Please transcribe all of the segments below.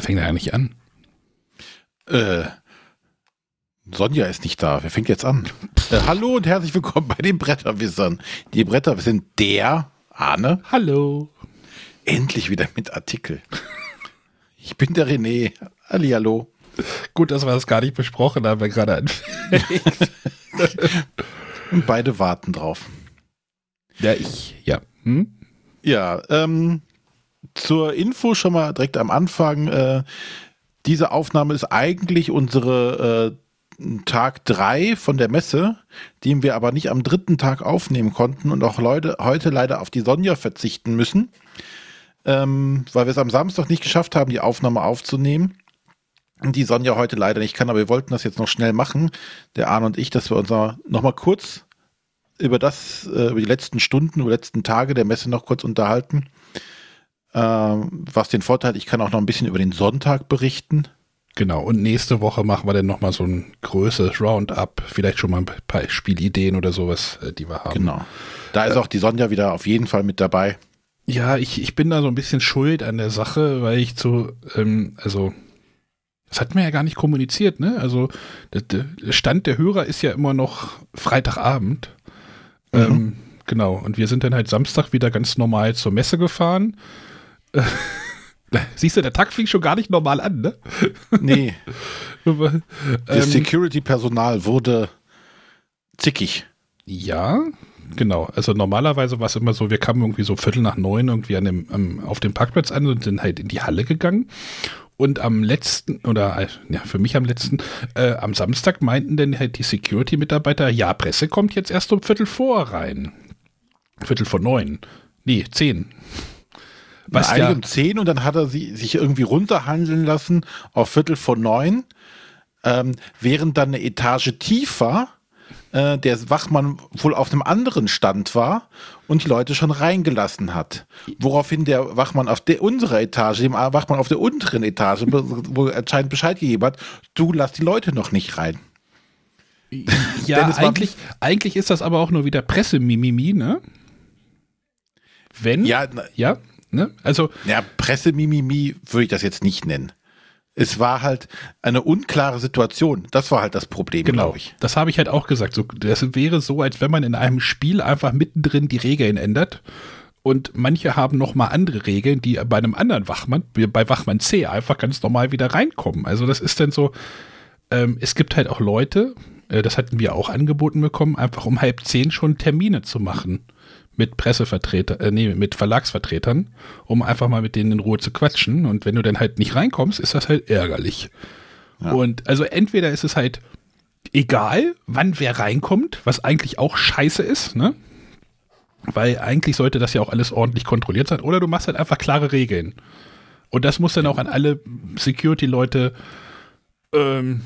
Wer fängt da eigentlich an? Äh, Sonja ist nicht da. Wer fängt jetzt an? Äh, hallo und herzlich willkommen bei den Bretterwissern. Die Bretterwisser der Arne. Hallo. Endlich wieder mit Artikel. Ich bin der René. Hallihallo. Gut, dass wir das gar nicht besprochen haben, wir gerade anfängt. und beide warten drauf. Ja, ich, ja. Hm? Ja, ähm, zur Info schon mal direkt am Anfang. Äh, diese Aufnahme ist eigentlich unsere äh, Tag 3 von der Messe, den wir aber nicht am dritten Tag aufnehmen konnten und auch Leute heute leider auf die Sonja verzichten müssen, ähm, weil wir es am Samstag nicht geschafft haben, die Aufnahme aufzunehmen. Die Sonja heute leider nicht kann, aber wir wollten das jetzt noch schnell machen, der Arne und ich, dass wir uns noch mal kurz über das, äh, über die letzten Stunden, über die letzten Tage der Messe noch kurz unterhalten. Ähm, was den Vorteil hat, ich kann auch noch ein bisschen über den Sonntag berichten. Genau, und nächste Woche machen wir dann nochmal so ein größeres Roundup, vielleicht schon mal ein paar Spielideen oder sowas, äh, die wir haben. Genau. Da ist auch die Sonja wieder auf jeden Fall mit dabei. Ja, ich, ich bin da so ein bisschen schuld an der Sache, weil ich zu, ähm, also, das hat man ja gar nicht kommuniziert, ne? Also, der, der Stand der Hörer ist ja immer noch Freitagabend. Mhm. Ähm, genau, und wir sind dann halt Samstag wieder ganz normal zur Messe gefahren Siehst du, der Tag fing schon gar nicht normal an, ne? Nee. das ähm, Security-Personal wurde zickig. Ja, genau. Also normalerweise war es immer so, wir kamen irgendwie so Viertel nach neun irgendwie an dem, um, auf dem Parkplatz an und sind halt in die Halle gegangen. Und am letzten, oder ja, für mich am letzten, äh, am Samstag meinten dann halt die Security-Mitarbeiter, ja, Presse kommt jetzt erst um Viertel vor rein. Viertel vor neun. Nee, zehn. Was ja, um zehn und dann hat er sie, sich irgendwie runterhandeln lassen auf Viertel vor neun, ähm, während dann eine Etage tiefer äh, der Wachmann wohl auf einem anderen Stand war und die Leute schon reingelassen hat. Woraufhin der Wachmann auf der unserer Etage, dem Wachmann auf der unteren Etage, wo anscheinend Bescheid gegeben hat, du lass die Leute noch nicht rein. Ja, eigentlich, eigentlich ist das aber auch nur wieder Pressemimimi, ne? Wenn, ja, ja, Ne? Also, ja, Pressemimimi würde ich das jetzt nicht nennen. Es war halt eine unklare Situation. Das war halt das Problem, genau, glaube ich. Das habe ich halt auch gesagt. So, das wäre so, als wenn man in einem Spiel einfach mittendrin die Regeln ändert. Und manche haben noch mal andere Regeln, die bei einem anderen Wachmann, bei Wachmann C, einfach ganz normal wieder reinkommen. Also das ist dann so, ähm, es gibt halt auch Leute, äh, das hatten wir auch angeboten bekommen, einfach um halb zehn schon Termine zu machen mit Pressevertretern, äh, nee, mit Verlagsvertretern, um einfach mal mit denen in Ruhe zu quatschen. Und wenn du dann halt nicht reinkommst, ist das halt ärgerlich. Ja. Und also entweder ist es halt egal, wann wer reinkommt, was eigentlich auch scheiße ist, ne? Weil eigentlich sollte das ja auch alles ordentlich kontrolliert sein. Oder du machst halt einfach klare Regeln. Und das muss dann auch an alle Security-Leute ähm,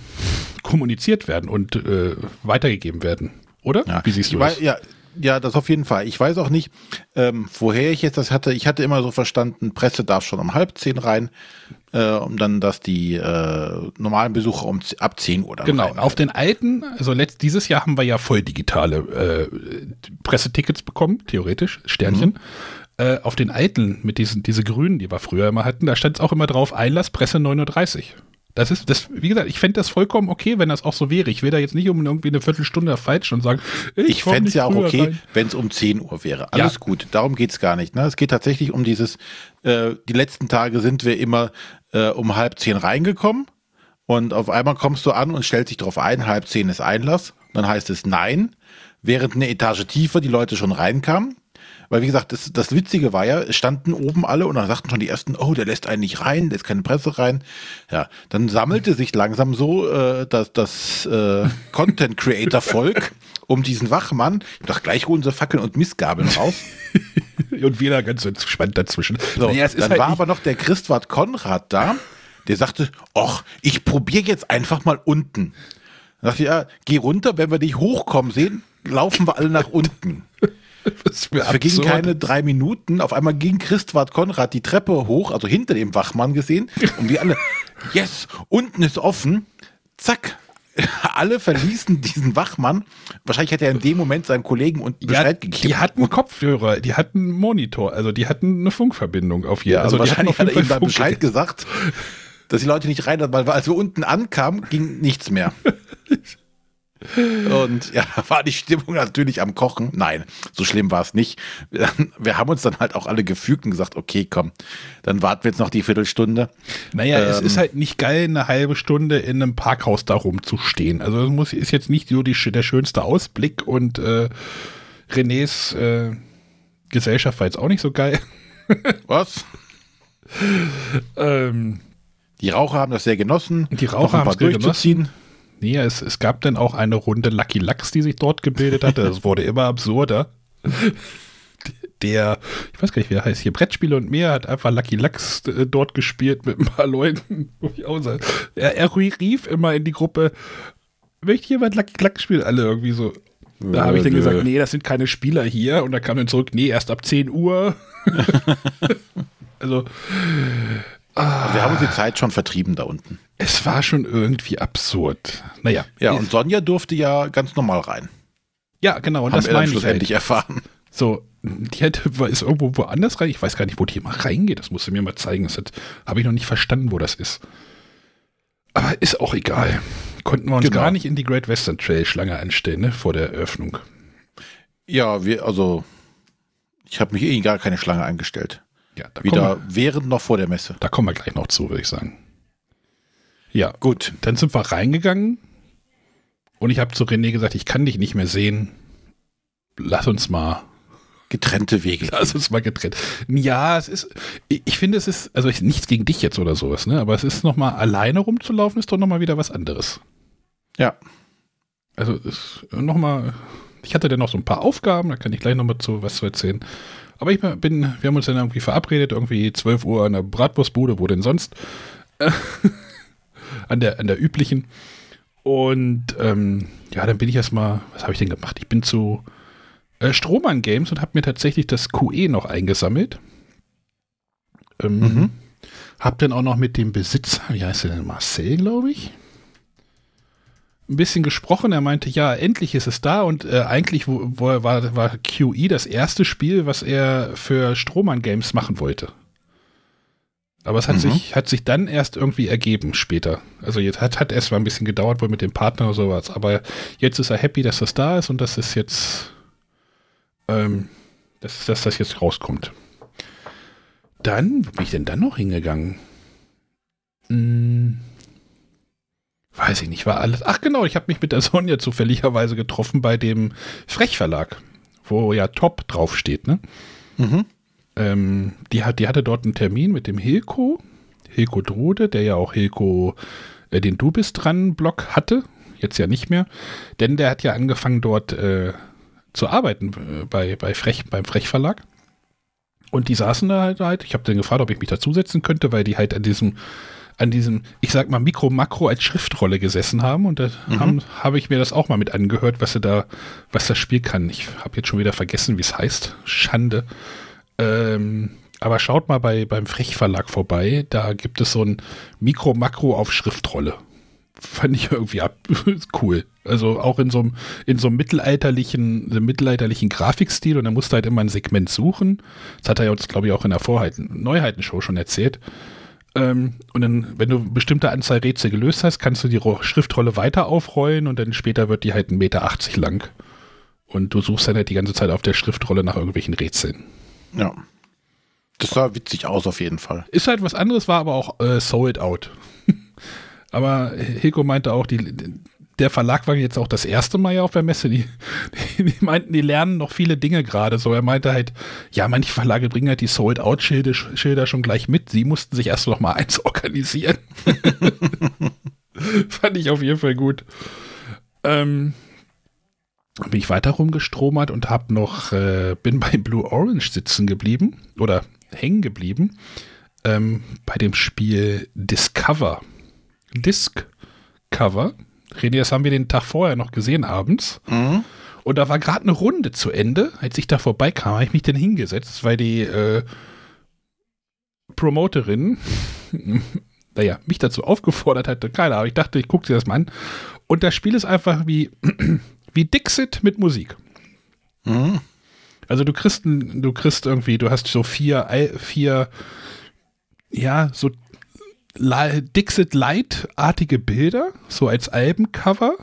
kommuniziert werden und äh, weitergegeben werden. Oder? Ja. Wie siehst du das? Ja, ja, das auf jeden Fall. Ich weiß auch nicht, ähm, woher ich jetzt das hatte. Ich hatte immer so verstanden, Presse darf schon um halb zehn rein, äh, um dann, dass die äh, normalen Besucher um ab zehn Uhr dann Genau, rein. auf den alten, also letzt, dieses Jahr haben wir ja voll digitale äh, Pressetickets bekommen, theoretisch, Sternchen. Mhm. Äh, auf den alten, mit diesen, diese grünen, die wir früher immer hatten, da stand es auch immer drauf, Einlass Presse 9.30 Uhr. Das ist, das, wie gesagt, ich fände das vollkommen okay, wenn das auch so wäre. Ich will da jetzt nicht um irgendwie eine Viertelstunde falsch und sagen, ich, ich fände es ja auch okay, wenn es um 10 Uhr wäre. Alles ja. gut, darum geht es gar nicht. Ne? Es geht tatsächlich um dieses, äh, die letzten Tage sind wir immer äh, um halb zehn reingekommen und auf einmal kommst du an und stellst dich darauf ein, halb zehn ist Einlass. Dann heißt es nein, während eine Etage tiefer die Leute schon reinkamen. Weil, wie gesagt, das, das Witzige war ja, es standen oben alle und dann sagten schon die ersten, oh, der lässt einen nicht rein, lässt keine Presse rein. Ja, dann sammelte sich langsam so äh, das, das äh, Content Creator Volk um diesen Wachmann. Ich dachte, gleich holen sie Fackeln und Missgabeln raus. und wieder ganz entspannt dazwischen. So, naja, dann halt war aber noch der Christwart Konrad da, der sagte, ach, ich probiere jetzt einfach mal unten. Dann dachte ich, ja, geh runter, wenn wir dich hochkommen sehen, laufen wir alle nach unten. Es vergingen keine drei Minuten. Auf einmal ging Christwart Konrad die Treppe hoch, also hinter dem Wachmann gesehen. Und wir alle, yes, unten ist offen. Zack, alle verließen diesen Wachmann. Wahrscheinlich hätte er in dem Moment seinen Kollegen und Bescheid ja, gegeben. Die hatten Kopfhörer, die hatten einen Monitor, also die hatten eine Funkverbindung auf jeden Fall. Ja, also, also wahrscheinlich hat er ihm dann Bescheid gesagt. dass die Leute nicht rein, weil als wir unten ankamen, ging nichts mehr. Und ja, war die Stimmung natürlich am Kochen. Nein, so schlimm war es nicht. Wir haben uns dann halt auch alle gefügt und gesagt, okay, komm, dann warten wir jetzt noch die Viertelstunde. Naja, ähm, es ist halt nicht geil, eine halbe Stunde in einem Parkhaus da rumzustehen. Also es muss, ist jetzt nicht so die, der schönste Ausblick und äh, Renés äh, Gesellschaft war jetzt auch nicht so geil. Was? ähm, die Raucher haben das sehr genossen. Die Raucher haben es durchzuziehen. Nee, es, es gab dann auch eine Runde Lucky Lux, die sich dort gebildet hatte. Das wurde immer absurder. Der, ich weiß gar nicht, wie er heißt, hier Brettspiele und mehr, hat einfach Lucky Lux äh, dort gespielt mit ein paar Leuten. er, er rief immer in die Gruppe, möchte jemand Lucky Lux spielen? Alle irgendwie so. Da habe ich dann gesagt, nee, das sind keine Spieler hier. Und da kam dann zurück, nee, erst ab 10 Uhr. also. Wir haben uns die Zeit schon vertrieben da unten. Es war schon irgendwie absurd. Naja. Ja, und Sonja durfte ja ganz normal rein. Ja, genau. Und haben das meine ich schlussendlich halt. erfahren. So, die hätte, ist irgendwo woanders rein. Ich weiß gar nicht, wo die mal reingeht. Das musst du mir mal zeigen. Das habe ich noch nicht verstanden, wo das ist. Aber ist auch egal. Konnten wir uns genau. gar nicht in die Great Western Trail Schlange anstellen, ne, vor der Eröffnung. Ja, wir, also, ich habe mich eh gar keine Schlange eingestellt. Ja, Weder während noch vor der Messe. Da kommen wir gleich noch zu, würde ich sagen. Ja, gut. Dann sind wir reingegangen und ich habe zu René gesagt, ich kann dich nicht mehr sehen. Lass uns mal getrennte Wege. Lass uns mal getrennt. Ja, es ist, ich finde, es ist, also nichts gegen dich jetzt oder sowas, ne? Aber es ist nochmal alleine rumzulaufen, ist doch nochmal wieder was anderes. Ja. Also nochmal, ich hatte dann noch so ein paar Aufgaben, da kann ich gleich nochmal zu was zu erzählen. Aber ich bin, wir haben uns dann irgendwie verabredet, irgendwie 12 Uhr an der Bratwurstbude, wo denn sonst? an, der, an der üblichen. Und ähm, ja, dann bin ich erstmal, was habe ich denn gemacht? Ich bin zu äh, Strohmann Games und habe mir tatsächlich das QE noch eingesammelt. Ähm, mhm. Hab dann auch noch mit dem Besitzer, wie heißt der denn, Marcel, glaube ich, ein bisschen gesprochen. Er meinte, ja, endlich ist es da und äh, eigentlich wo, wo war, war QE das erste Spiel, was er für Strohmann Games machen wollte. Aber es hat, mhm. sich, hat sich dann erst irgendwie ergeben später. Also jetzt hat, hat erst mal ein bisschen gedauert, wohl mit dem Partner oder sowas. Aber jetzt ist er happy, dass das da ist und dass es jetzt, ähm, dass, dass das jetzt rauskommt. Dann, wo bin ich denn dann noch hingegangen? Hm, weiß ich nicht, war alles. Ach genau, ich habe mich mit der Sonja zufälligerweise getroffen bei dem Frechverlag, wo ja Top draufsteht, ne? Mhm ähm, die, hat, die hatte dort einen Termin mit dem Hilko, Hilko Drude, der ja auch Hilko, äh, den Du bist dran Blog hatte, jetzt ja nicht mehr, denn der hat ja angefangen dort äh, zu arbeiten äh, bei, bei Frech, beim Frech Verlag. Und die saßen da halt, halt. ich habe den gefragt, ob ich mich dazusetzen könnte, weil die halt an diesem, an diesem, ich sag mal, Mikro-Makro als Schriftrolle gesessen haben. Und da mhm. habe hab ich mir das auch mal mit angehört, was er da, was das Spiel kann. Ich habe jetzt schon wieder vergessen, wie es heißt. Schande. Ähm, aber schaut mal bei, beim Frech-Verlag vorbei. Da gibt es so ein Mikro-Makro auf Schriftrolle. Fand ich irgendwie ab cool. Also auch in so einem, in so einem mittelalterlichen, mittelalterlichen Grafikstil und da musste halt immer ein Segment suchen. Das hat er uns, glaube ich, auch in der Vorheiten, Neuheitenshow schon erzählt. Ähm, und dann, wenn du eine bestimmte Anzahl Rätsel gelöst hast, kannst du die Schriftrolle weiter aufrollen und dann später wird die halt 1,80 Meter lang. Und du suchst dann halt die ganze Zeit auf der Schriftrolle nach irgendwelchen Rätseln. Ja. Das sah witzig aus auf jeden Fall. Ist halt was anderes, war aber auch äh, Sold Out. aber Hilko meinte auch, die, der Verlag war jetzt auch das erste Mal ja auf der Messe. Die, die, die meinten, die lernen noch viele Dinge gerade. So, er meinte halt, ja, manche Verlage bringen halt die Sold Out Schilder, Schilder schon gleich mit. Sie mussten sich erst noch mal eins organisieren. Fand ich auf jeden Fall gut. Ähm, bin ich weiter rumgestromert und habe noch, äh, bin bei Blue Orange sitzen geblieben oder hängen geblieben ähm, bei dem Spiel Discover. Discover. René, das haben wir den Tag vorher noch gesehen abends. Mhm. Und da war gerade eine Runde zu Ende. Als ich da vorbeikam, habe ich mich dann hingesetzt, weil die äh, Promoterin, naja, mich dazu aufgefordert hatte. Keine Ahnung, ich dachte, ich gucke dir das mal an. Und das Spiel ist einfach wie wie Dixit mit Musik. Mhm. Also du kriegst, du kriegst irgendwie, du hast so vier, vier, ja, so Dixit Light-artige Bilder, so als Albencover.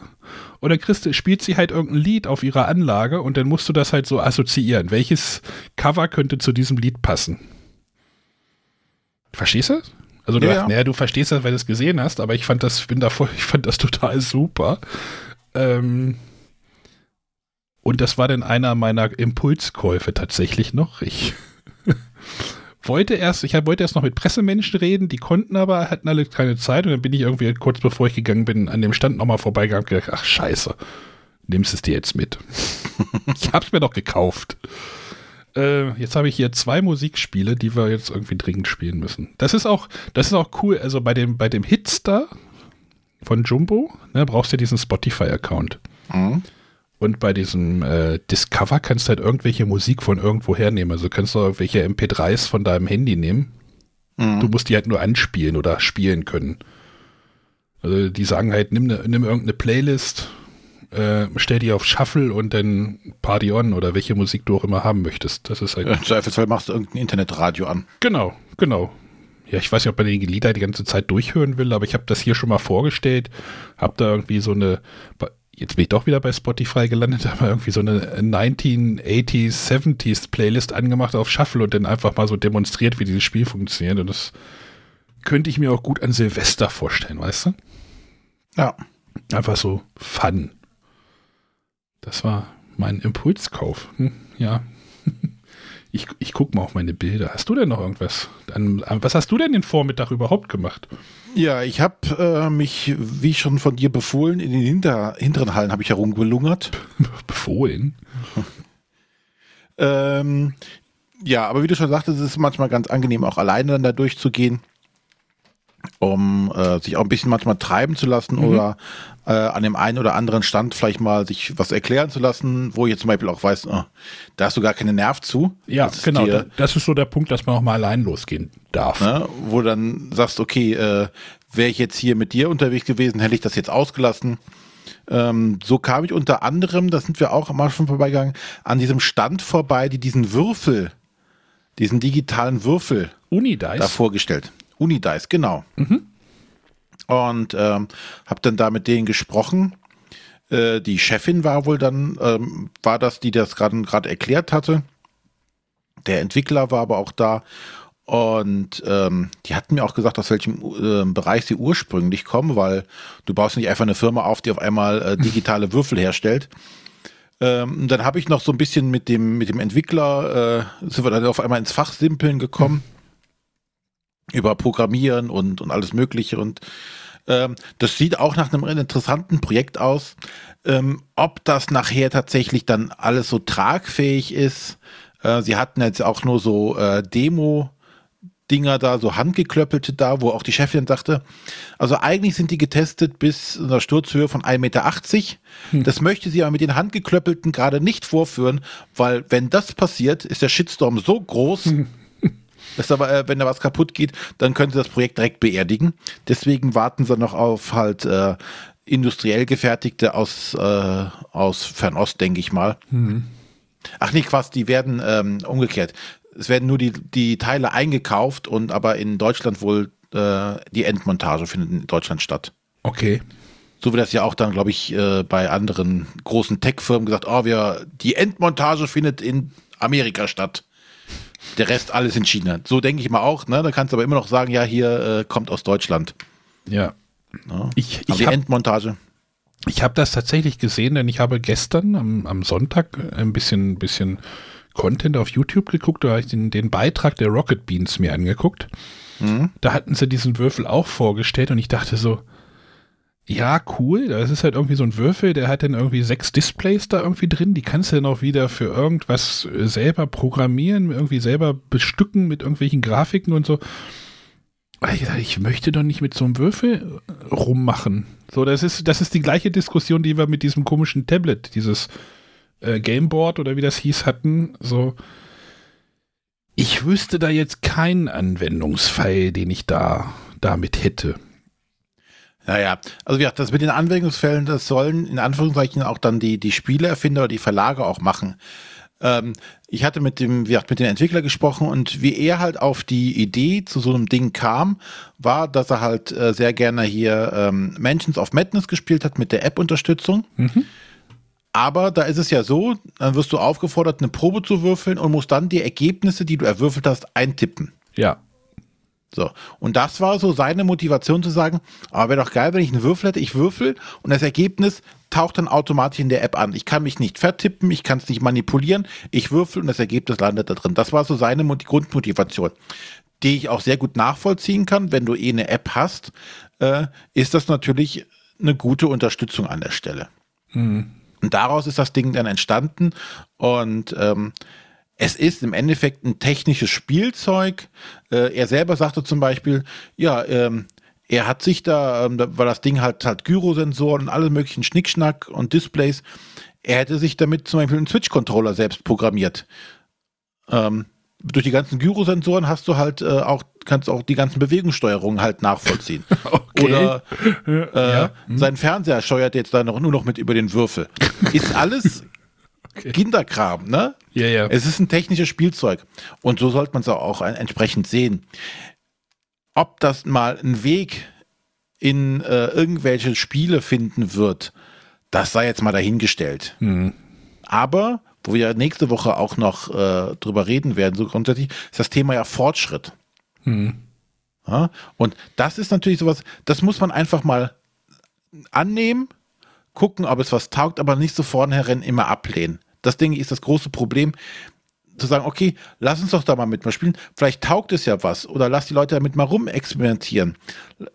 Und dann kriegst spielt sie halt irgendein Lied auf ihrer Anlage und dann musst du das halt so assoziieren. Welches Cover könnte zu diesem Lied passen? Verstehst du? Also du, Ja, ja, ja. naja, du verstehst das, weil du es gesehen hast, aber ich fand das, bin da voll, ich fand das total super. Ähm, und das war dann einer meiner Impulskäufe tatsächlich noch. Ich wollte erst, ich wollte erst noch mit Pressemenschen reden, die konnten aber, hatten alle keine Zeit und dann bin ich irgendwie kurz bevor ich gegangen bin, an dem Stand nochmal vorbeigegangen und gedacht, ach scheiße, nimmst es dir jetzt mit. ich hab's mir doch gekauft. Äh, jetzt habe ich hier zwei Musikspiele, die wir jetzt irgendwie dringend spielen müssen. Das ist auch, das ist auch cool. Also bei dem, bei dem Hitstar von Jumbo, ne, brauchst du diesen Spotify-Account. Mhm. Und bei diesem äh, Discover kannst du halt irgendwelche Musik von irgendwo hernehmen. Also kannst du irgendwelche MP3s von deinem Handy nehmen. Mhm. Du musst die halt nur anspielen oder spielen können. Also die sagen halt, nimm, ne, nimm irgendeine Playlist, äh, stell die auf Shuffle und dann Party on oder welche Musik du auch immer haben möchtest. Das ist halt. Im Zweifelsfall machst du irgendein Internetradio an. Genau, genau. Ja, ich weiß nicht, ob man die Lieder die ganze Zeit durchhören will, aber ich habe das hier schon mal vorgestellt. Hab da irgendwie so eine, jetzt bin ich doch wieder bei Spotify gelandet, aber irgendwie so eine 1980s, 70s Playlist angemacht auf Shuffle und dann einfach mal so demonstriert, wie dieses Spiel funktioniert. Und das könnte ich mir auch gut an Silvester vorstellen, weißt du? Ja. Einfach so Fun. Das war mein Impulskauf. Hm, ja. Ich, ich gucke mal auf meine Bilder. Hast du denn noch irgendwas? An, was hast du denn den Vormittag überhaupt gemacht? Ja, ich habe äh, mich, wie schon von dir befohlen, in den Hinter hinteren Hallen habe ich herumgelungert. Befohlen? Ähm, ja, aber wie du schon sagtest, es ist manchmal ganz angenehm, auch alleine dann da durchzugehen, um äh, sich auch ein bisschen manchmal treiben zu lassen Mhm. oder äh, an dem einen oder anderen Stand vielleicht mal sich was erklären zu lassen, wo ich jetzt zum Beispiel auch weiß, oh, da hast du gar keinen Nerv zu. Ja, Das genau. dir- da- das ist so der Punkt, dass man auch mal allein losgehen darf. ne, wo du dann sagst, okay, äh, wäre ich jetzt hier mit dir unterwegs gewesen, hätte ich das jetzt ausgelassen. Ähm, so kam ich unter anderem, da sind wir auch mal schon vorbeigegangen, an diesem Stand vorbei, die diesen Würfel, diesen digitalen Würfel Unidice? da vorgestellt. Unidice, genau. Und ähm, habe dann da mit denen gesprochen. Äh, die Chefin war wohl dann, ähm, war das, die das gerade erklärt hatte. Der Entwickler war aber auch da. Und ähm, die hatten mir auch gesagt, aus welchem ähm, Bereich sie ursprünglich kommen, weil du baust nicht einfach eine Firma auf, die auf einmal äh, digitale Würfel herstellt. Ähm, dann habe ich noch so ein bisschen mit dem, mit dem Entwickler, äh, sind wir dann auf einmal ins Fachsimpeln gekommen. Über Programmieren und, und alles Mögliche. Und ähm, das sieht auch nach einem interessanten Projekt aus. Ähm, ob das nachher tatsächlich dann alles so tragfähig ist. Äh, sie hatten jetzt auch nur so äh, Demo. Dinger da, so handgeklöppelte da, wo auch die Chefin sagte, also eigentlich sind die getestet bis einer Sturzhöhe von 1,80 Meter. Das möchte sie aber mit den handgeklöppelten gerade nicht vorführen, weil wenn das passiert, ist der Shitstorm so groß, dass aber, äh, wenn da was kaputt geht, dann können sie das Projekt direkt beerdigen. Deswegen warten sie noch auf halt äh, industriell gefertigte aus, äh, aus Fernost, denke ich mal. Ach nee, Quatsch, die werden ähm, umgekehrt. Es werden nur die, die Teile eingekauft und aber in Deutschland wohl äh, die Endmontage findet in Deutschland statt. Okay. So wie das ja auch dann, glaube ich, äh, bei anderen großen Tech-Firmen gesagt, oh, wir, die Endmontage findet in Amerika statt. Der Rest alles in China. So denke ich mal auch, ne? Da kannst du aber immer noch sagen, ja, hier äh, kommt aus Deutschland. Ja. Ja. Ich, Aber ich die habe Endmontage. Ich habe das tatsächlich gesehen, denn ich habe gestern am, am Sonntag ein bisschen, bisschen Content auf YouTube geguckt, da habe ich den, den Beitrag der Rocket Beans mir angeguckt. Da hatten sie diesen Würfel auch vorgestellt und ich dachte so, ja, cool, das ist halt irgendwie so ein Würfel, der hat dann irgendwie sechs Displays da irgendwie drin, die kannst du dann auch wieder für irgendwas äh, selber programmieren, irgendwie selber bestücken mit irgendwelchen Grafiken und so. Ich möchte doch nicht mit so einem Würfel äh, rummachen. So, das ist, das ist die gleiche Diskussion, die wir mit diesem komischen Tablet, dieses äh, Gameboard oder wie das hieß, hatten. So, ich wüsste da jetzt keinen Anwendungsfall, den ich da damit hätte. Naja, also wie gesagt, das mit den Anwendungsfällen, das sollen in Anführungszeichen auch dann die, die Spieleerfinder oder die Verlage auch machen. ähm, ich hatte mit dem, wie gesagt, mit dem Entwickler gesprochen und wie er halt auf die Idee zu so einem Ding kam, war, dass er halt äh, sehr gerne hier ähm, Mansions of Madness gespielt hat mit der App-Unterstützung. Mhm. Aber da ist es ja so, dann wirst du aufgefordert, eine Probe zu würfeln und musst dann die Ergebnisse, die du erwürfelt hast, eintippen. Ja. So. Und das war so seine Motivation zu sagen, aber wäre doch geil, wenn ich einen Würfel hätte, ich würfel und das Ergebnis taucht dann automatisch in der App an. Ich kann mich nicht vertippen, ich kann es nicht manipulieren, ich würfel und das Ergebnis landet da drin. Das war so seine Grundmotivation, die ich auch sehr gut nachvollziehen kann. Wenn du eh eine App hast, äh, ist das natürlich eine gute Unterstützung an der Stelle. Mhm. Und daraus ist das Ding dann entstanden und ähm, es ist im Endeffekt ein technisches Spielzeug. Äh, er selber sagte zum Beispiel, ja, ähm, er hat sich da, ähm, weil das Ding halt hat Gyrosensoren und alle möglichen Schnickschnack und Displays, er hätte sich damit zum Beispiel einen Switch-Controller selbst programmiert. Ähm, durch die ganzen Gyrosensoren hast du halt äh, auch, kannst auch die ganzen Bewegungssteuerungen halt nachvollziehen. okay. Oder äh, ja. hm. sein Fernseher steuert jetzt da noch, nur noch mit über den Würfel. Ist alles okay. Kinderkram, ne? Ja, ja. Es ist ein technisches Spielzeug. Und so sollte man es auch entsprechend sehen. Ob das mal einen Weg in äh, irgendwelche Spiele finden wird, das sei jetzt mal dahingestellt. Mhm. Aber wo wir nächste Woche auch noch äh, drüber reden werden, so grundsätzlich, ist das Thema ja Fortschritt. Mhm. Ja, und das ist natürlich sowas, das muss man einfach mal annehmen, gucken, ob es was taugt, aber nicht so vornherein immer ablehnen. Das denke ich ist das große Problem, zu sagen, okay, lass uns doch da mal mit mal spielen. Vielleicht taugt es ja was oder lass die Leute damit mal rumexperimentieren.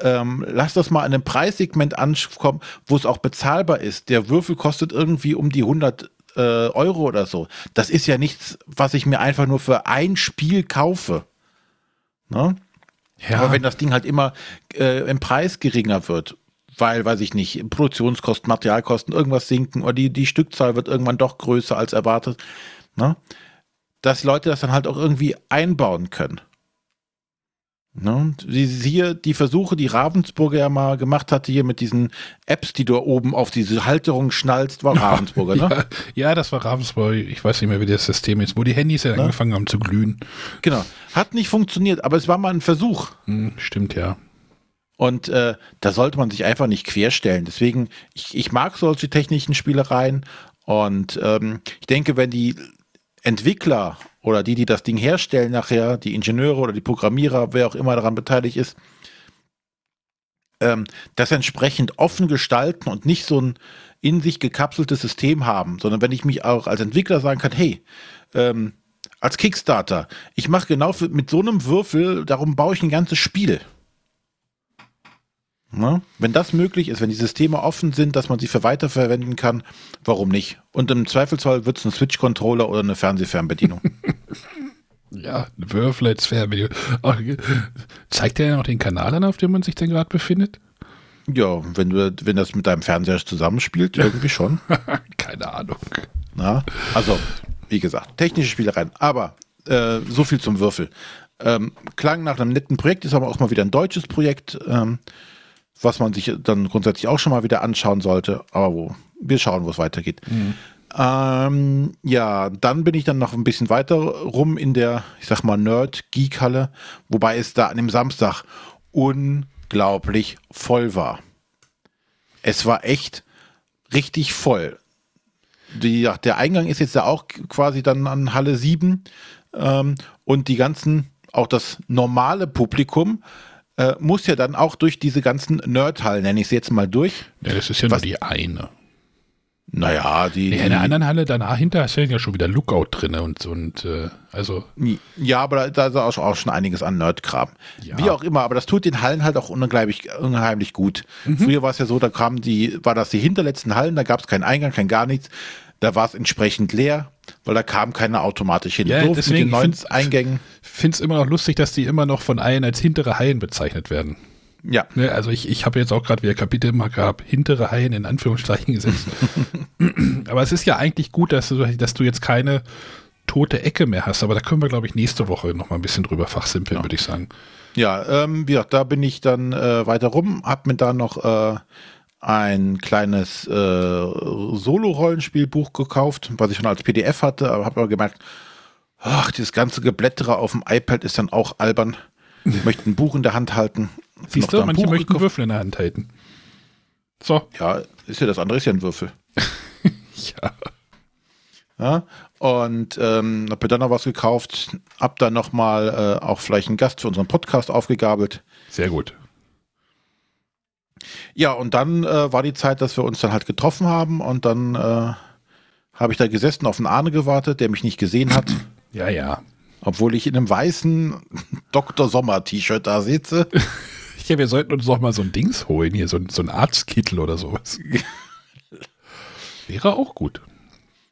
Ähm, lass das mal in einem Preissegment ankommen, wo es auch bezahlbar ist. Der Würfel kostet irgendwie um die 100 äh, Euro oder so. Das ist ja nichts, was ich mir einfach nur für ein Spiel kaufe. Ne? Ja. Aber wenn das Ding halt immer äh, im Preis geringer wird, weil, weiß ich nicht, Produktionskosten, Materialkosten, irgendwas sinken oder die, die Stückzahl wird irgendwann doch größer als erwartet, ne? dass Leute das dann halt auch irgendwie einbauen können. Ne? Siehe die Versuche, die Ravensburger ja mal gemacht hatte, hier mit diesen Apps, die du oben auf diese Halterung schnallst, war Ravensburger, ne? Ja, das war Ravensburger. Ich weiß nicht mehr, wie das System ist, wo die Handys ja ne? angefangen haben zu glühen. Genau. Hat nicht funktioniert, aber es war mal ein Versuch. Hm, stimmt, ja. Und äh, da sollte man sich einfach nicht querstellen. Deswegen, ich, ich mag solche technischen Spielereien. Und ähm, ich denke, wenn die Entwickler oder die, die das Ding herstellen nachher, die Ingenieure oder die Programmierer, wer auch immer daran beteiligt ist, ähm, das entsprechend offen gestalten und nicht so ein in sich gekapseltes System haben, sondern wenn ich mich auch als Entwickler sagen kann, hey, ähm, als Kickstarter, ich mache genau für, mit so einem Würfel, darum baue ich ein ganzes Spiel. Ne? Wenn das möglich ist, wenn die Systeme offen sind, dass man sie für weiterverwenden kann, warum nicht? Und im Zweifelsfall wird es ein Switch-Controller oder eine Fernsehfernbedienung. ja, ein Würfel als Fernbedienung. Zeigt der ja noch den Kanal an, auf dem man sich denn gerade befindet? Ja, wenn du, wenn das mit deinem Fernseher zusammenspielt, irgendwie schon. Keine Ahnung. Na, also, wie gesagt, technische Spielereien. Aber äh, so viel zum Würfel. Ähm, klang nach einem netten Projekt, ist aber auch mal wieder ein deutsches Projekt. Ähm, was man sich dann grundsätzlich auch schon mal wieder anschauen sollte. Aber wo, wir schauen, wo es weitergeht. Mhm. Ähm, ja, dann bin ich dann noch ein bisschen weiter rum in der, ich sag mal, Nerd-Geek-Halle, wobei es da an dem Samstag unglaublich voll war. Es war echt richtig voll. Die, der Eingang ist jetzt ja auch quasi dann an Halle 7 ähm, und die ganzen, auch das normale Publikum, äh, muss ja dann auch durch diese ganzen Nerdhallen, nenne ich sie jetzt mal durch. Ja, das ist ja Was, nur die eine. Naja, die. Nee, in der anderen Halle danach hinter ist ja schon wieder Lookout drin und, und äh, also. Ja, aber da, da ist auch schon einiges an Nerdkram. Ja. Wie auch immer, aber das tut den Hallen halt auch unheimlich, unheimlich gut. Mhm. Früher war es ja so, da kamen die, war das die hinterletzten Hallen, da gab es keinen Eingang, kein gar nichts. Da war es entsprechend leer, weil da kam keiner automatisch hin. Ja, so deswegen mit den neuen Eingängen. finde es immer noch lustig, dass die immer noch von allen als hintere Hallen bezeichnet werden. Ja. Ne, also ich, ich habe jetzt auch gerade wieder Kapitel mal gehabt, hintere Hallen in Anführungsstrichen gesetzt. Aber es ist ja eigentlich gut, dass du, dass du jetzt keine tote Ecke mehr hast. Aber da können wir, glaube ich, nächste Woche noch mal ein bisschen drüber fachsimpeln, ja. würde ich sagen. Ja, ähm, ja, da bin ich dann äh, weiter rum, hab mir da noch äh, ein kleines äh, Solo-Rollenspielbuch gekauft, was ich schon als PDF hatte, aber habe aber gemerkt, ach, dieses ganze Geblättere auf dem iPad ist dann auch albern. Ich möchte ein Buch in der Hand halten. Siehst du, manche Buch möchten gekauft. Würfel in der Hand halten. So. Ja, ist ja das andere, ist ja ein Würfel. ja. ja. Und ähm, habe mir dann noch was gekauft, hab dann nochmal äh, auch vielleicht einen Gast für unseren Podcast aufgegabelt. Sehr gut. Ja, und dann äh, war die Zeit, dass wir uns dann halt getroffen haben und dann äh, habe ich da gesessen, auf einen Arne gewartet, der mich nicht gesehen hat. Ja, ja. Obwohl ich in einem weißen Dr. Sommer-T-Shirt da sitze. Ja, wir sollten uns noch mal so ein Dings holen hier, so, so ein Arztkittel oder sowas. Wäre auch gut.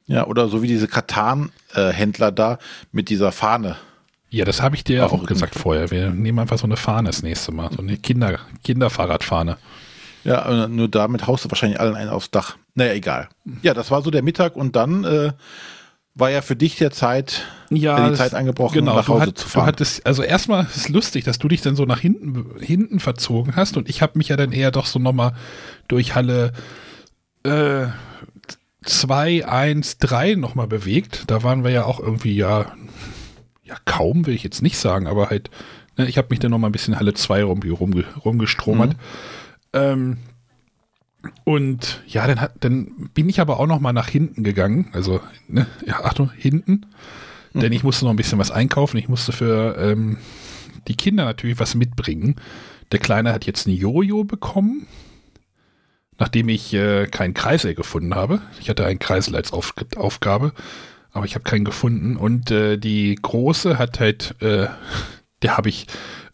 Ja, oder so wie diese Katan-Händler da mit dieser Fahne. Ja, das habe ich dir ja auch gesagt vorher. Wir nehmen einfach so eine Fahne das nächste Mal. So eine Kinder, Kinderfahrradfahne. Ja, nur damit haust du wahrscheinlich allen einen aufs Dach. Naja, egal. Ja, das war so der Mittag und dann äh, war ja für dich der Zeit, ja, die Zeit angebrochen, genau, nach Hause hat, zu fahren. Du hattest, also erstmal ist es lustig, dass du dich dann so nach hinten, hinten verzogen hast und ich habe mich ja dann eher doch so nochmal durch Halle äh, 2, 1, 3 nochmal bewegt. Da waren wir ja auch irgendwie ja, ja kaum, will ich jetzt nicht sagen, aber halt, ne, ich habe mich dann nochmal ein bisschen Halle 2 rum, rum, rumgestromert. Mhm. Ähm, und ja, dann, hat, dann bin ich aber auch noch mal nach hinten gegangen. Also, ne, ja, Achtung, hinten. Mhm. Denn ich musste noch ein bisschen was einkaufen. Ich musste für ähm, die Kinder natürlich was mitbringen. Der Kleine hat jetzt ein Jojo bekommen, nachdem ich äh, keinen Kreisel gefunden habe. Ich hatte einen Kreisel als Auf Aufgabe, aber ich habe keinen gefunden. Und äh, die Große hat halt, äh, der habe ich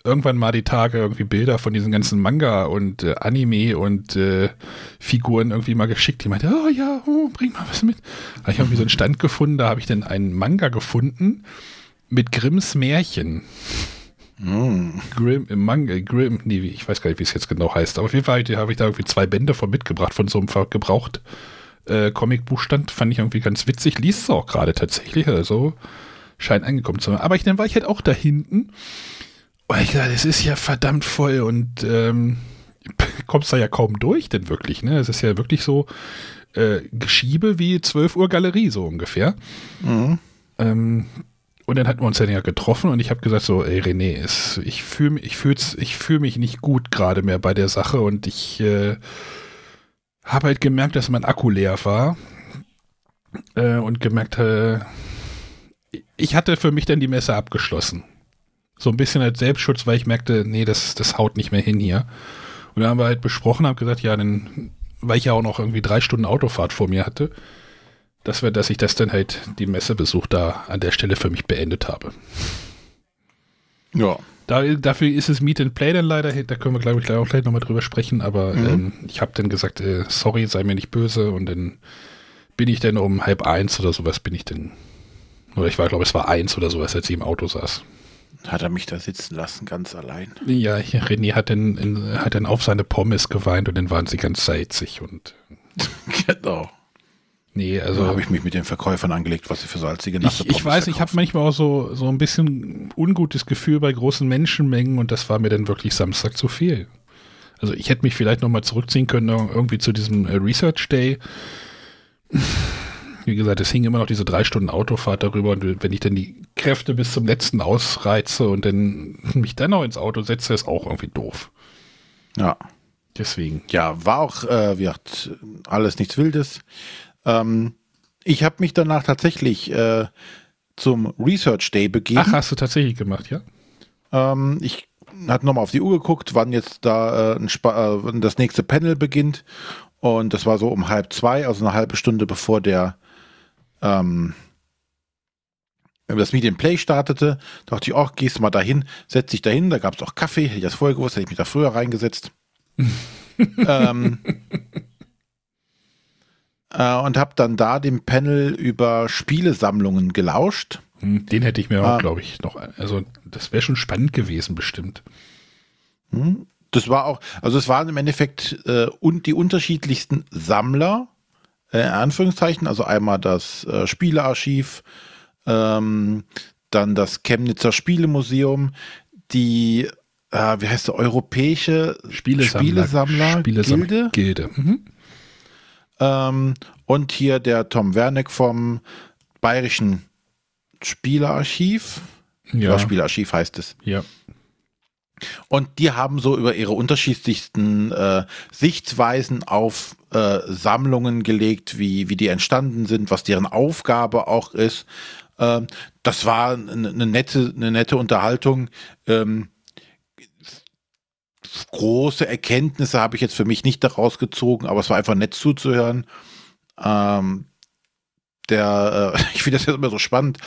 irgendwann mal die Tage irgendwie Bilder von diesen ganzen Manga und äh, Anime und äh, Figuren irgendwie mal geschickt. Die meinte, oh ja, oh, bring mal was mit. Da habe ich irgendwie so einen Stand gefunden, da habe ich dann einen Manga gefunden mit Grimms Märchen. Mm. Grimm, äh, Manga, Grimm, nee, ich weiß gar nicht, wie es jetzt genau heißt, aber auf jeden Fall habe ich da irgendwie zwei Bände von mitgebracht, von so einem gebraucht äh, Comicbuchstand. Fand ich irgendwie ganz witzig. Liest es auch gerade tatsächlich, also scheint angekommen zu sein. Aber ich, dann war ich halt auch da hinten ich dachte, es ist ja verdammt voll und ähm, kommst da ja kaum durch, denn wirklich, ne? Es ist ja wirklich so äh, Geschiebe wie 12 Uhr Galerie, so ungefähr. Mhm. Ähm, und dann hatten wir uns dann ja getroffen und ich habe gesagt so, ey René, es, ich fühle ich fühl's, ich fühl mich nicht gut gerade mehr bei der Sache und ich äh, habe halt gemerkt, dass mein Akku leer war äh, und gemerkt, äh, ich hatte für mich dann die Messe abgeschlossen. So ein bisschen als Selbstschutz, weil ich merkte, nee, das, das haut nicht mehr hin hier. Und dann haben wir halt besprochen, haben gesagt, ja, dann, weil ich ja auch noch irgendwie drei Stunden Autofahrt vor mir hatte, dass wir, dass ich das dann halt, die Messebesuch da an der Stelle für mich beendet habe. Ja. Da, dafür ist es Meet and Play dann leider, da können wir, glaube ich, auch gleich nochmal drüber sprechen, aber mhm. ähm, ich habe dann gesagt, äh, sorry, sei mir nicht böse und dann bin ich dann um halb eins oder sowas bin ich dann, oder ich war, glaube es war eins oder sowas, als ich im Auto saß. Hat er mich da sitzen lassen, ganz allein? Ja, René hat dann, in, hat dann auf seine Pommes geweint und dann waren sie ganz salzig und. genau. Nee, also. Da habe ich mich mit den Verkäufern angelegt, was sie für salzige nasse Ich, ich weiß, verkaufen. ich habe manchmal auch so, so ein bisschen ungutes Gefühl bei großen Menschenmengen und das war mir dann wirklich Samstag zu viel. Also ich hätte mich vielleicht nochmal zurückziehen können, irgendwie zu diesem äh, Research Day wie gesagt, es hing immer noch diese drei Stunden Autofahrt darüber und wenn ich dann die Kräfte bis zum letzten ausreize und dann mich dann noch ins Auto setze, ist auch irgendwie doof. Ja. Deswegen. Ja, war auch, äh, wie gesagt, alles nichts Wildes. Ähm, ich habe mich danach tatsächlich äh, zum Research Day begeben. Ach, hast du tatsächlich gemacht, ja? Ähm, ich hatte nochmal auf die Uhr geguckt, wann jetzt da äh, äh, das nächste Panel beginnt. Und das war so um halb zwei, also eine halbe Stunde bevor der ähm, das Meet Play startete, dachte ich, ach, gehst du mal dahin, setz dich dahin, da gab es auch Kaffee, hätte ich das vorher gewusst, hätte ich mich da früher reingesetzt. ähm, äh, und habe dann da dem Panel über Spielesammlungen gelauscht. Hm, den hätte ich mir auch, ähm, glaube ich, noch, also das wäre schon spannend gewesen, bestimmt. Hm, das war auch, also es waren im Endeffekt äh, und die unterschiedlichsten Sammler äh, Anführungszeichen, also einmal das äh, Spielearchiv, ähm, dann das Chemnitzer Spielemuseum, die äh, wie heißt der, europäische Spielesammler, Spielesammler, Spielesammler Gilde. Gilde. Mhm. Ähm, und hier der Tom Werneck vom Bayerischen Spielerarchiv. Ja, Ja. Spielerarchiv heißt es. ja. Und die haben so über ihre unterschiedlichsten äh, Sichtweisen auf äh, Sammlungen gelegt, wie, wie die entstanden sind, was deren Aufgabe auch ist. Ähm, das war eine, nette, eine nette Unterhaltung. Ähm, große Erkenntnisse habe ich jetzt für mich nicht daraus gezogen, aber es war einfach nett zuzuhören. Ähm, der, äh, ich finde das jetzt immer so spannend.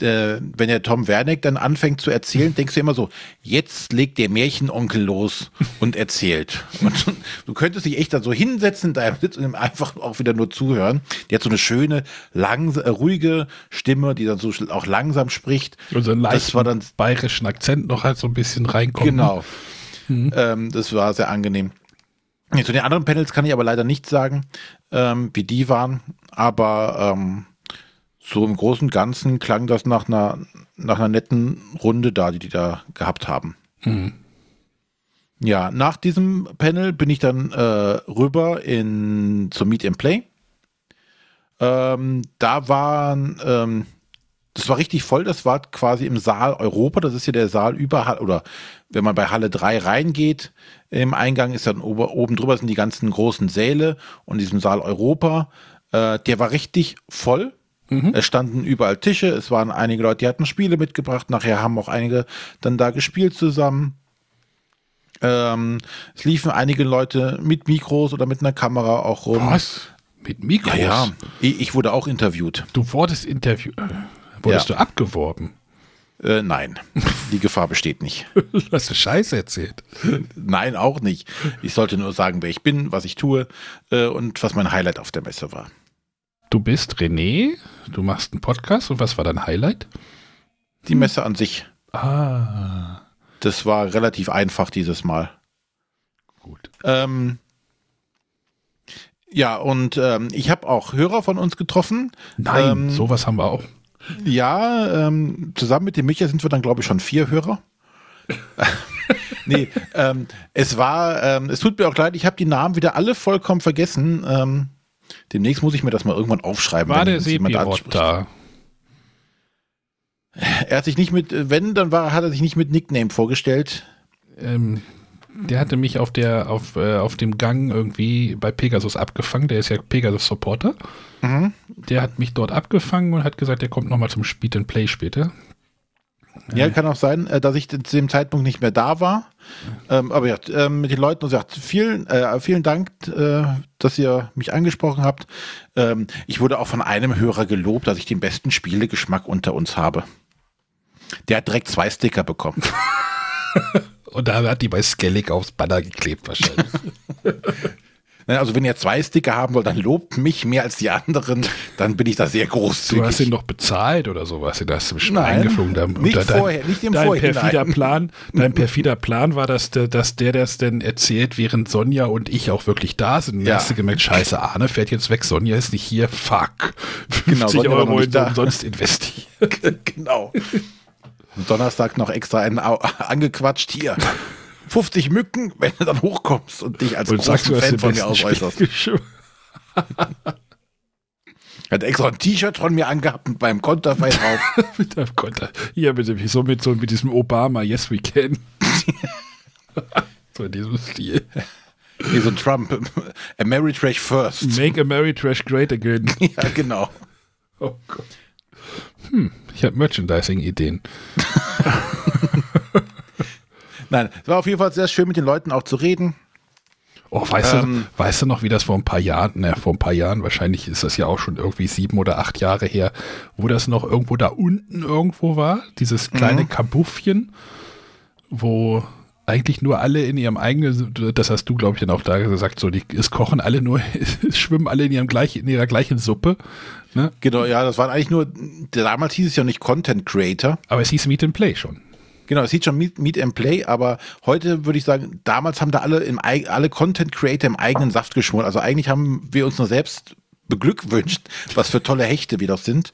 Der, wenn der Tom Werneck dann anfängt zu erzählen, denkst du immer so, jetzt legt der Märchenonkel los und erzählt. Und du könntest dich echt da so hinsetzen in deinem Sitz und ihm einfach auch wieder nur zuhören. Die hat so eine schöne, lang, äh, ruhige Stimme, die dann so auch langsam spricht. Und so einen Das leichten war dann- bayerischen Akzent noch halt so ein bisschen reinkommt. Genau. Ähm, das war sehr angenehm. Zu den anderen Panels kann ich aber leider nicht sagen, ähm, wie die waren. Aber ähm, so im Großen und Ganzen klang das nach einer, nach einer netten Runde da, die die da gehabt haben. Mhm. Ja, nach diesem Panel bin ich dann äh, rüber in zum Meet and Play. Ähm, da waren, ähm, das war richtig voll, das war quasi im Saal Europa, das ist hier der Saal über oder wenn man bei Halle 3 reingeht, im Eingang ist dann ober, oben drüber sind die ganzen großen Säle und diesem Saal Europa, äh, der war richtig voll. Es standen überall Tische, es waren einige Leute, die hatten Spiele mitgebracht, nachher haben auch einige dann da gespielt zusammen. Ähm, es liefen einige Leute mit Mikros oder mit einer Kamera auch rum. Was? Mit Mikros? Ja, ja. Ich, ich wurde auch interviewt. Du wurdest interviewt. Äh, wurdest Ja. du abgeworben? Äh, nein, die Gefahr besteht nicht. Hast du Scheiße erzählt? Nein, auch nicht. Ich sollte nur sagen, wer ich bin, was ich tue äh, und was mein Highlight auf der Messe war. Du bist René, du machst einen Podcast und was war dein Highlight? Die Messe an sich, Ah, das war relativ einfach dieses Mal. gut. Ähm, ja, und ähm, ich habe auch Hörer von uns getroffen. Nein, Ähm, sowas haben wir auch. Ja, ähm, zusammen mit dem Micha sind wir dann, glaube ich, schon vier Hörer. nee, ähm, es war, ähm, es tut mir auch leid, ich habe die Namen wieder alle vollkommen vergessen. Ähm, demnächst muss ich mir das mal irgendwann aufschreiben. War wenn der jemand anspricht. da? Er hat sich nicht mit, wenn, dann war, hat er sich nicht mit Nickname vorgestellt. Ähm, der hatte mich auf der auf, äh, auf dem Gang irgendwie bei Pegasus abgefangen. Der ist ja Pegasus-Supporter. Mhm. Der hat mich dort abgefangen und hat gesagt, er kommt nochmal zum Speed and Play später. Ja, kann auch sein, äh, dass ich zu dem Zeitpunkt nicht mehr da war. Ähm, aber ja, ähm, mit den Leuten und sagt, vielen, äh, vielen Dank, äh, dass ihr mich angesprochen habt. Ähm, ich wurde auch von einem Hörer gelobt, dass ich den besten Spielegeschmack unter uns habe. Der hat direkt zwei Sticker bekommen. Und da hat die bei Skellig aufs Banner geklebt wahrscheinlich. Ne, Also wenn ihr zwei Sticker haben wollt, dann lobt mich mehr als die anderen, dann bin ich da sehr Du hast ihn großzügig. doch bezahlt oder sowas. Du hast bestimmt Nein, eingeflogen. Da- nicht da- dein- vorher, nicht im dein Vorhinein. Perfider Plan, dein perfider Plan war, dass der, dass der das denn erzählt, während Sonja und ich auch wirklich da sind. Und Ja. hast du gemerkt, scheiße, Arne fährt jetzt weg, Sonja ist nicht hier, fuck. 50 Genau, noch Euro umsonst investiert. genau. Donnerstag noch extra einen angequatscht. Hier, 50 Mücken, wenn du dann hochkommst und dich als Und sagst, du Fan von mir besten aus äußerst. Spielgeschmack. Hat extra ein T-Shirt von mir angehabt mit meinem Konterfei drauf. mit deinem Konter. Hier bitte, so mit, so mit diesem Obama, yes we can. so in diesem Stil. Wie so ein Trump. Ameritrash first. Make Ameritrash great again. Ja, genau. Oh Gott. Hm, ich habe Merchandising-Ideen. Nein, es war auf jeden Fall sehr schön, mit den Leuten auch zu reden. Oh, weißt, Ähm. du, weißt du noch, wie das vor ein paar Jahren, ne, vor ein paar Jahren, wahrscheinlich ist das ja auch schon irgendwie sieben oder acht Jahre her, wo das noch irgendwo da unten irgendwo war, dieses kleine Mhm. Kabuffchen, wo eigentlich nur alle in ihrem eigenen, das hast du, glaube ich, dann auch da gesagt, so, die, es kochen alle nur, es schwimmen alle in ihrem gleich, in ihrer gleichen Suppe, ne? Genau, ja, das waren eigentlich nur, damals hieß es ja nicht Content Creator. Aber es hieß Meet and Play schon. Genau, es hieß schon Meet, Meet and Play, aber heute würde ich sagen, damals haben da alle, im, alle Content Creator im eigenen Saft geschmort. Also eigentlich haben wir uns nur selbst beglückwünscht, was für tolle Hechte wir doch sind.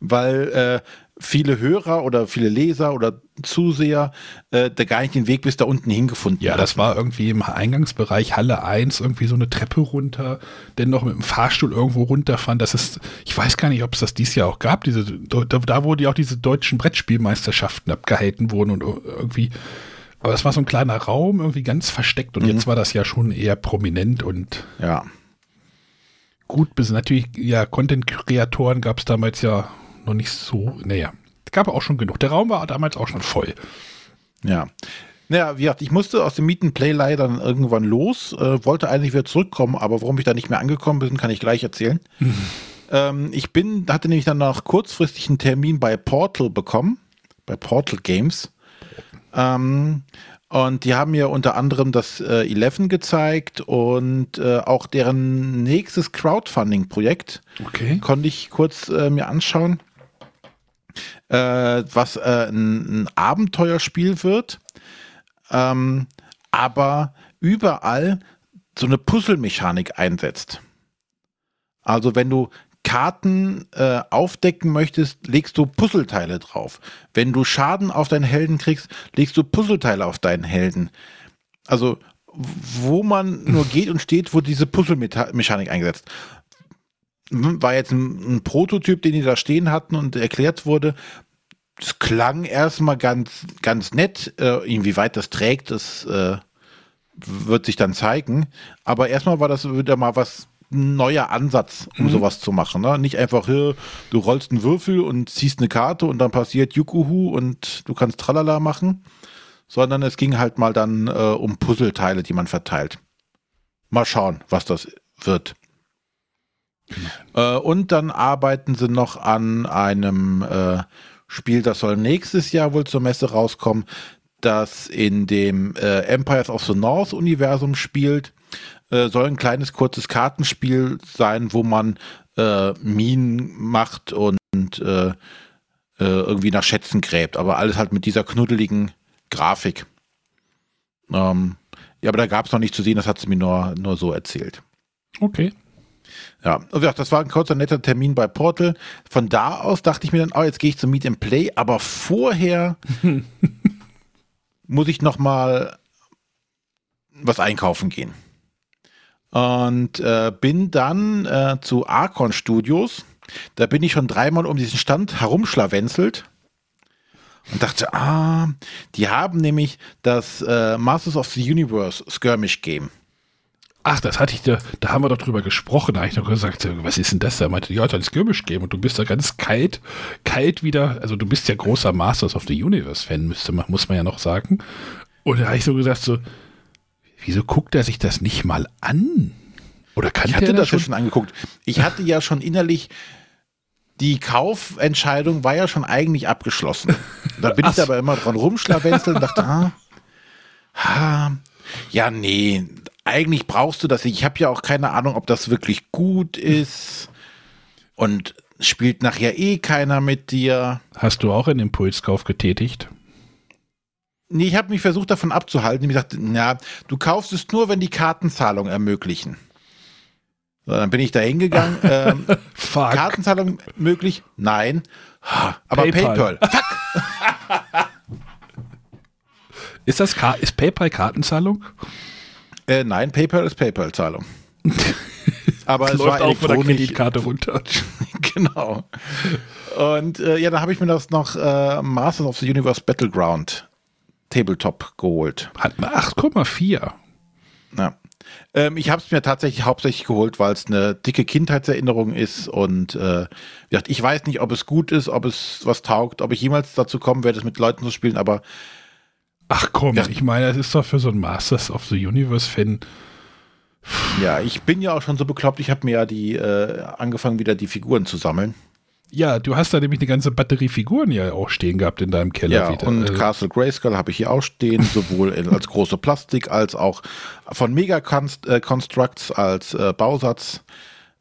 Weil viele Hörer oder viele Leser oder Zuseher äh, da gar nicht den Weg bis da unten hingefunden Ja, haben. das war irgendwie im Eingangsbereich Halle 1 irgendwie so eine Treppe runter, dann noch mit dem Fahrstuhl irgendwo runterfahren. Das ist, ich weiß gar nicht, ob es das dieses Jahr auch gab. Diese, da, da wo die auch diese deutschen Brettspielmeisterschaften abgehalten wurden und irgendwie. Aber das war so ein kleiner Raum, irgendwie ganz versteckt. Und jetzt war das ja schon eher prominent und Ja. gut bis natürlich, ja, Content-Kreatoren gab es damals ja noch nicht so. Naja, gab auch schon genug. Der Raum war damals auch schon voll. Ja. Naja, wie gesagt, ich musste aus dem Meet and Play leider dann irgendwann los, äh, wollte eigentlich wieder zurückkommen, aber warum ich da nicht mehr angekommen bin, kann ich gleich erzählen. ähm, ich bin, hatte nämlich dann noch kurzfristig einen Termin bei Portal bekommen, bei Portal Games. Ähm, und die haben mir unter anderem das äh, 11 gezeigt und äh, auch deren nächstes Crowdfunding-Projekt Okay. konnte ich kurz äh, mir anschauen, äh, was äh, ein, ein Abenteuerspiel wird, ähm, aber überall so eine Puzzlemechanik einsetzt. Also wenn du Karten äh, aufdecken möchtest, legst du Puzzleteile drauf. Wenn du Schaden auf deinen Helden kriegst, legst du Puzzleteile auf deinen Helden. Also wo man nur geht und steht, wurde diese Puzzlemechanik eingesetzt war jetzt ein, ein Prototyp, den die da stehen hatten und erklärt wurde. Es klang erstmal ganz, ganz nett. Äh, inwieweit das trägt, das äh, wird sich dann zeigen. Aber erstmal war das wieder mal was ein neuer Ansatz, um sowas zu machen. Ne? Nicht einfach, hier, du rollst einen Würfel und ziehst eine Karte und dann passiert Jukuhu und du kannst Tralala machen, sondern es ging halt mal dann äh, um Puzzleteile, die man verteilt. Mal schauen, was das wird. Äh, und dann arbeiten sie noch an einem äh, Spiel, das soll nächstes Jahr wohl zur Messe rauskommen, das in dem äh, Empires of the North Universum spielt. Äh, soll ein kleines, kurzes Kartenspiel sein, wo man äh, Minen macht und äh, irgendwie nach Schätzen gräbt. Aber alles halt mit dieser knuddeligen Grafik. Ähm, ja, aber da gab es noch nicht zu sehen, das hat sie mir nur, nur so erzählt. Okay. Ja, wie gesagt, das war ein kurzer netter Termin bei Portal. Von da aus dachte ich mir dann, oh, jetzt gehe ich zum Meet and Play, aber vorher muss ich noch mal was einkaufen gehen. Und äh, bin dann äh, zu Archon Studios. Da bin ich schon dreimal um diesen Stand herumschlawenzelt und dachte, ah, die haben nämlich das äh, Masters of the Universe Skirmish Game. Ach, das hatte ich da, da haben wir doch drüber gesprochen. Da habe ich noch gesagt, was ist denn das da? Meinte, ja, das Skirmish Game und du bist da ganz kalt, kalt wieder. Also du bist ja großer Masters of the Universe Fan, müsste man, muss man ja noch sagen. Und da habe ich so gesagt, so, wieso guckt er sich das nicht mal an? Oder kann Ich hatte das schon? ja schon angeguckt. Ich hatte ja schon innerlich, die Kaufentscheidung war ja schon eigentlich abgeschlossen. Da bin ich aber immer dran rumschlawenzelt und dachte, ah, ah, ja, nee, eigentlich brauchst du das. nicht. Ich habe ja auch keine Ahnung, ob das wirklich gut ist. Und spielt nachher eh keiner mit dir. Hast du auch einen Impulskauf getätigt? Nee, ich habe mich versucht davon abzuhalten. Ich gesagt, na, du kaufst es nur, wenn die Kartenzahlung ermöglichen. So, dann bin ich da hingegangen. ähm. Kartenzahlung möglich? Nein. Aber PayPal. PayPal. Fuck. Ist das Ka ist PayPal Kartenzahlung? Äh, nein, PayPal ist PayPal-Zahlung. Aber es Läuft war auch von der. Kreditkarte runter. genau. Und äh, ja, da habe ich mir das noch äh, Masters of the Universe Battleground Tabletop geholt. Hat eine 8,4. Ja. Ähm, ich habe es mir tatsächlich hauptsächlich geholt, weil es eine dicke Kindheitserinnerung ist und äh, wie gesagt, ich weiß nicht, ob es gut ist, ob es was taugt, ob ich jemals dazu kommen werde, es mit Leuten zu spielen, aber Ach komm, Ja. ich meine, das ist doch für so einen Masters of the Universe Fan. ja, ich bin ja auch schon so bekloppt, ich habe mir ja die äh, angefangen, wieder die Figuren zu sammeln. Ja, du hast da nämlich eine ganze Batterie Figuren ja auch stehen gehabt in deinem Keller Ja, wieder. und Also, Castle Grayskull habe ich hier auch stehen, sowohl in, als große Plastik als auch von Mega äh, Constructs als äh, Bausatz.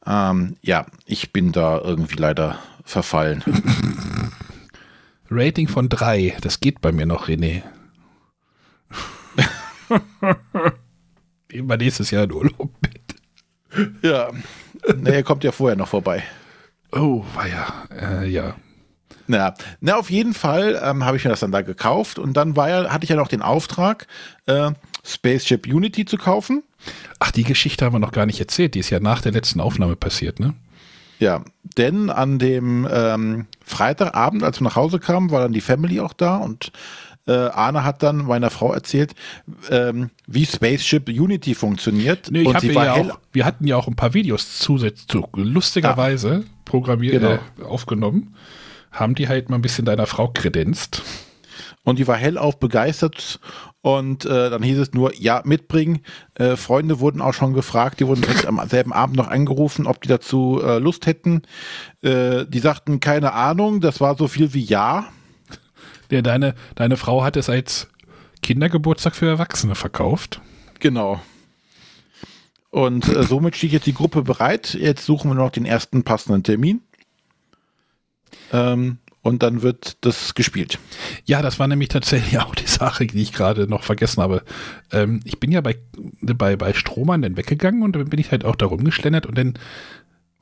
Ähm, ja, ich bin da irgendwie leider verfallen. Rating von 3, das geht bei mir noch, René. Immer nächstes Jahr in Urlaub mit. ja, naja, kommt ja vorher noch vorbei. Oh, war ja, äh, ja. Na, na, auf jeden Fall ähm, habe ich mir das dann da gekauft und dann war ja, hatte ich ja noch den Auftrag, äh, Spaceship Unity zu kaufen. Ach, die Geschichte haben wir noch gar nicht erzählt. Die ist ja nach der letzten Aufnahme passiert, ne? Ja, denn an dem ähm, Freitagabend, als wir nach Hause kamen, war dann die Family auch da und äh, Arne hat dann meiner Frau erzählt, ähm, wie Spaceship Unity funktioniert. Nee, und sie war ja auch, wir hatten ja auch ein paar Videos zusätzlich, zu, lustigerweise programmiert, Genau. äh, aufgenommen. Haben die halt mal ein bisschen deiner Frau kredenzt. Und die war hellauf begeistert. Und äh, dann hieß es nur, ja, mitbringen. Äh, Freunde wurden auch schon gefragt, die wurden direkt am selben Abend noch angerufen, ob die dazu äh, Lust hätten. Äh, die sagten, keine Ahnung, das war so viel wie ja. Der, deine, deine Frau hat es als Kindergeburtstag für Erwachsene verkauft. Genau. Und äh, somit steht jetzt die Gruppe bereit. Jetzt suchen wir noch den ersten passenden Termin. Ähm, und dann wird das gespielt. Ja, das war nämlich tatsächlich auch die Sache, die ich gerade noch vergessen habe. Ähm, ich bin ja bei, bei, bei Strohmann dann weggegangen und dann bin ich halt auch da rumgeschlendert und dann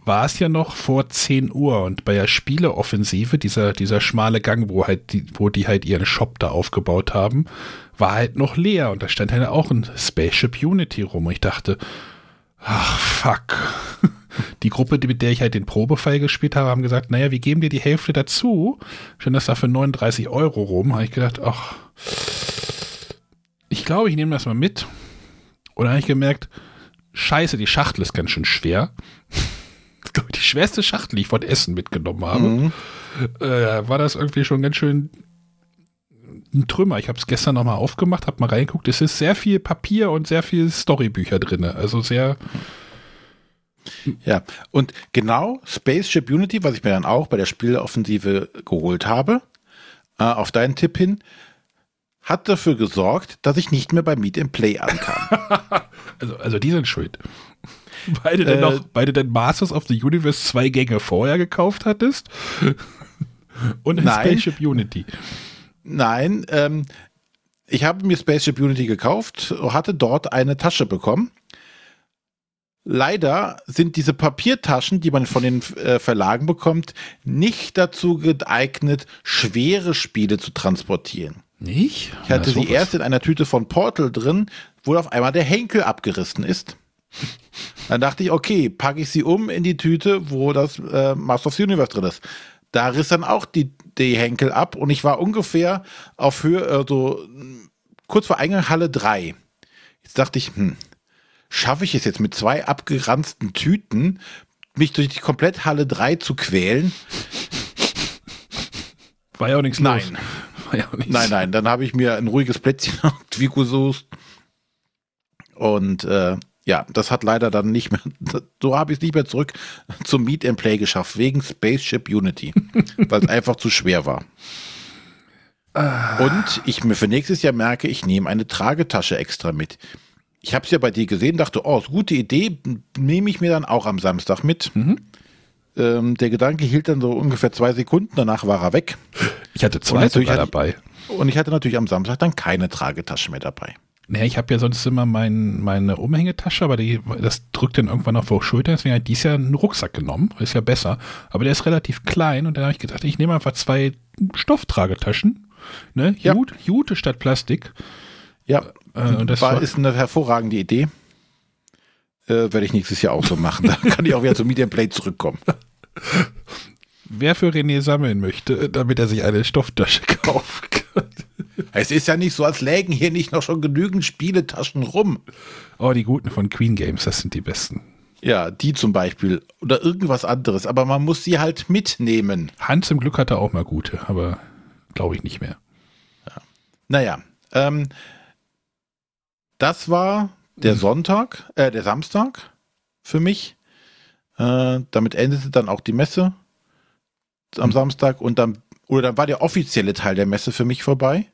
war es ja noch vor 10 Uhr und bei der Spieleoffensive, dieser, dieser schmale Gang, wo halt die, wo die halt ihren Shop da aufgebaut haben, war halt noch leer und da stand halt auch ein Spaceship Unity rum und ich dachte, ach fuck. Die Gruppe, mit der ich halt den Probefall gespielt habe, haben gesagt, naja, wir geben dir die Hälfte dazu. Schon das da für 39 Euro rum. Habe ich gedacht, ach, ich glaube, ich nehme das mal mit. Und dann habe ich gemerkt, scheiße, die Schachtel ist ganz schön schwer. Die schwerste Schachtel, die ich von Essen mitgenommen habe. Mhm. Äh, war das irgendwie schon ganz schön ein Trümmer. Ich habe es gestern nochmal aufgemacht, habe mal reingeguckt. Es ist sehr viel Papier und sehr viel Storybücher drin. Also sehr, Ja, und genau Spaceship Unity, was ich mir dann auch bei der Spieleoffensive geholt habe, äh, auf deinen Tipp hin, hat dafür gesorgt, dass ich nicht mehr bei Meet and Play ankam. also, also die sind schuld. Weil du, denn Äh, noch, weil du denn Masters of the Universe zwei Gänge vorher gekauft hattest. Und ein Nein. Spaceship Unity. Nein, ähm, ich habe mir Spaceship Unity gekauft, hatte dort eine Tasche bekommen. Leider sind diese Papiertaschen, die man von den äh, Verlagen bekommt, nicht dazu geeignet, schwere Spiele zu transportieren. Nicht? Ich hatte sie erst in einer Tüte von Portal drin, wo auf einmal der Henkel abgerissen ist. Dann dachte ich, okay, packe ich sie um in die Tüte, wo das äh, Master of the Universe drin ist. Da riss dann auch die, die Henkel ab und ich war ungefähr auf Höhe, äh, so mh, kurz vor Eingang Halle 3. Jetzt dachte ich, hm, schaffe ich es jetzt mit zwei abgeranzten Tüten, mich durch die komplett Halle 3 zu quälen? War ja auch nichts Nein. los. War ja auch nichts. Nein, nein, dann habe ich mir ein ruhiges Plätzchen gesucht. Und äh, ja, das hat leider dann nicht mehr, so habe ich es nicht mehr zurück zum Meet and Play geschafft, wegen Spaceship Unity, weil es einfach zu schwer war. Und ich mir für nächstes Jahr merke, ich nehme eine Tragetasche extra mit. Ich habe es ja bei dir gesehen, dachte, oh, ist eine gute Idee, nehme ich mir dann auch am Samstag mit. Ähm, der Gedanke hielt dann so ungefähr zwei Sekunden, danach war er weg. Ich hatte zwei sogar dabei. Und ich hatte natürlich am Samstag dann keine Tragetasche mehr dabei. Naja, ich habe ja sonst immer mein, meine Umhängetasche, aber die, das drückt dann irgendwann auf die Schulter. Deswegen habe ich dies Jahr einen Rucksack genommen. Ist ja besser. Aber der ist relativ klein und dann habe ich gedacht, ich nehme einfach zwei Stofftragetaschen. Ne? Ja. Jute, Jute statt Plastik. Ja, Äh, das war, ist eine hervorragende Idee. Äh, Werde ich nächstes Jahr auch so machen. Da kann ich auch wieder zum and Play zurückkommen. Wer für René sammeln möchte, damit er sich eine Stofftasche kaufen kann. Es ist ja nicht so, als lägen hier nicht noch schon genügend Spieletaschen rum. Oh, die guten von Queen Games, das sind die besten. Ja, die zum Beispiel. Oder irgendwas anderes. Aber man muss sie halt mitnehmen. Hans im Glück hatte auch mal gute, aber glaube ich nicht mehr. Naja, ähm, das war der Sonntag, äh, der Samstag für mich. Äh, damit endete dann auch die Messe am Mhm. Samstag und dann, oder dann war der offizielle Teil der Messe für mich vorbei.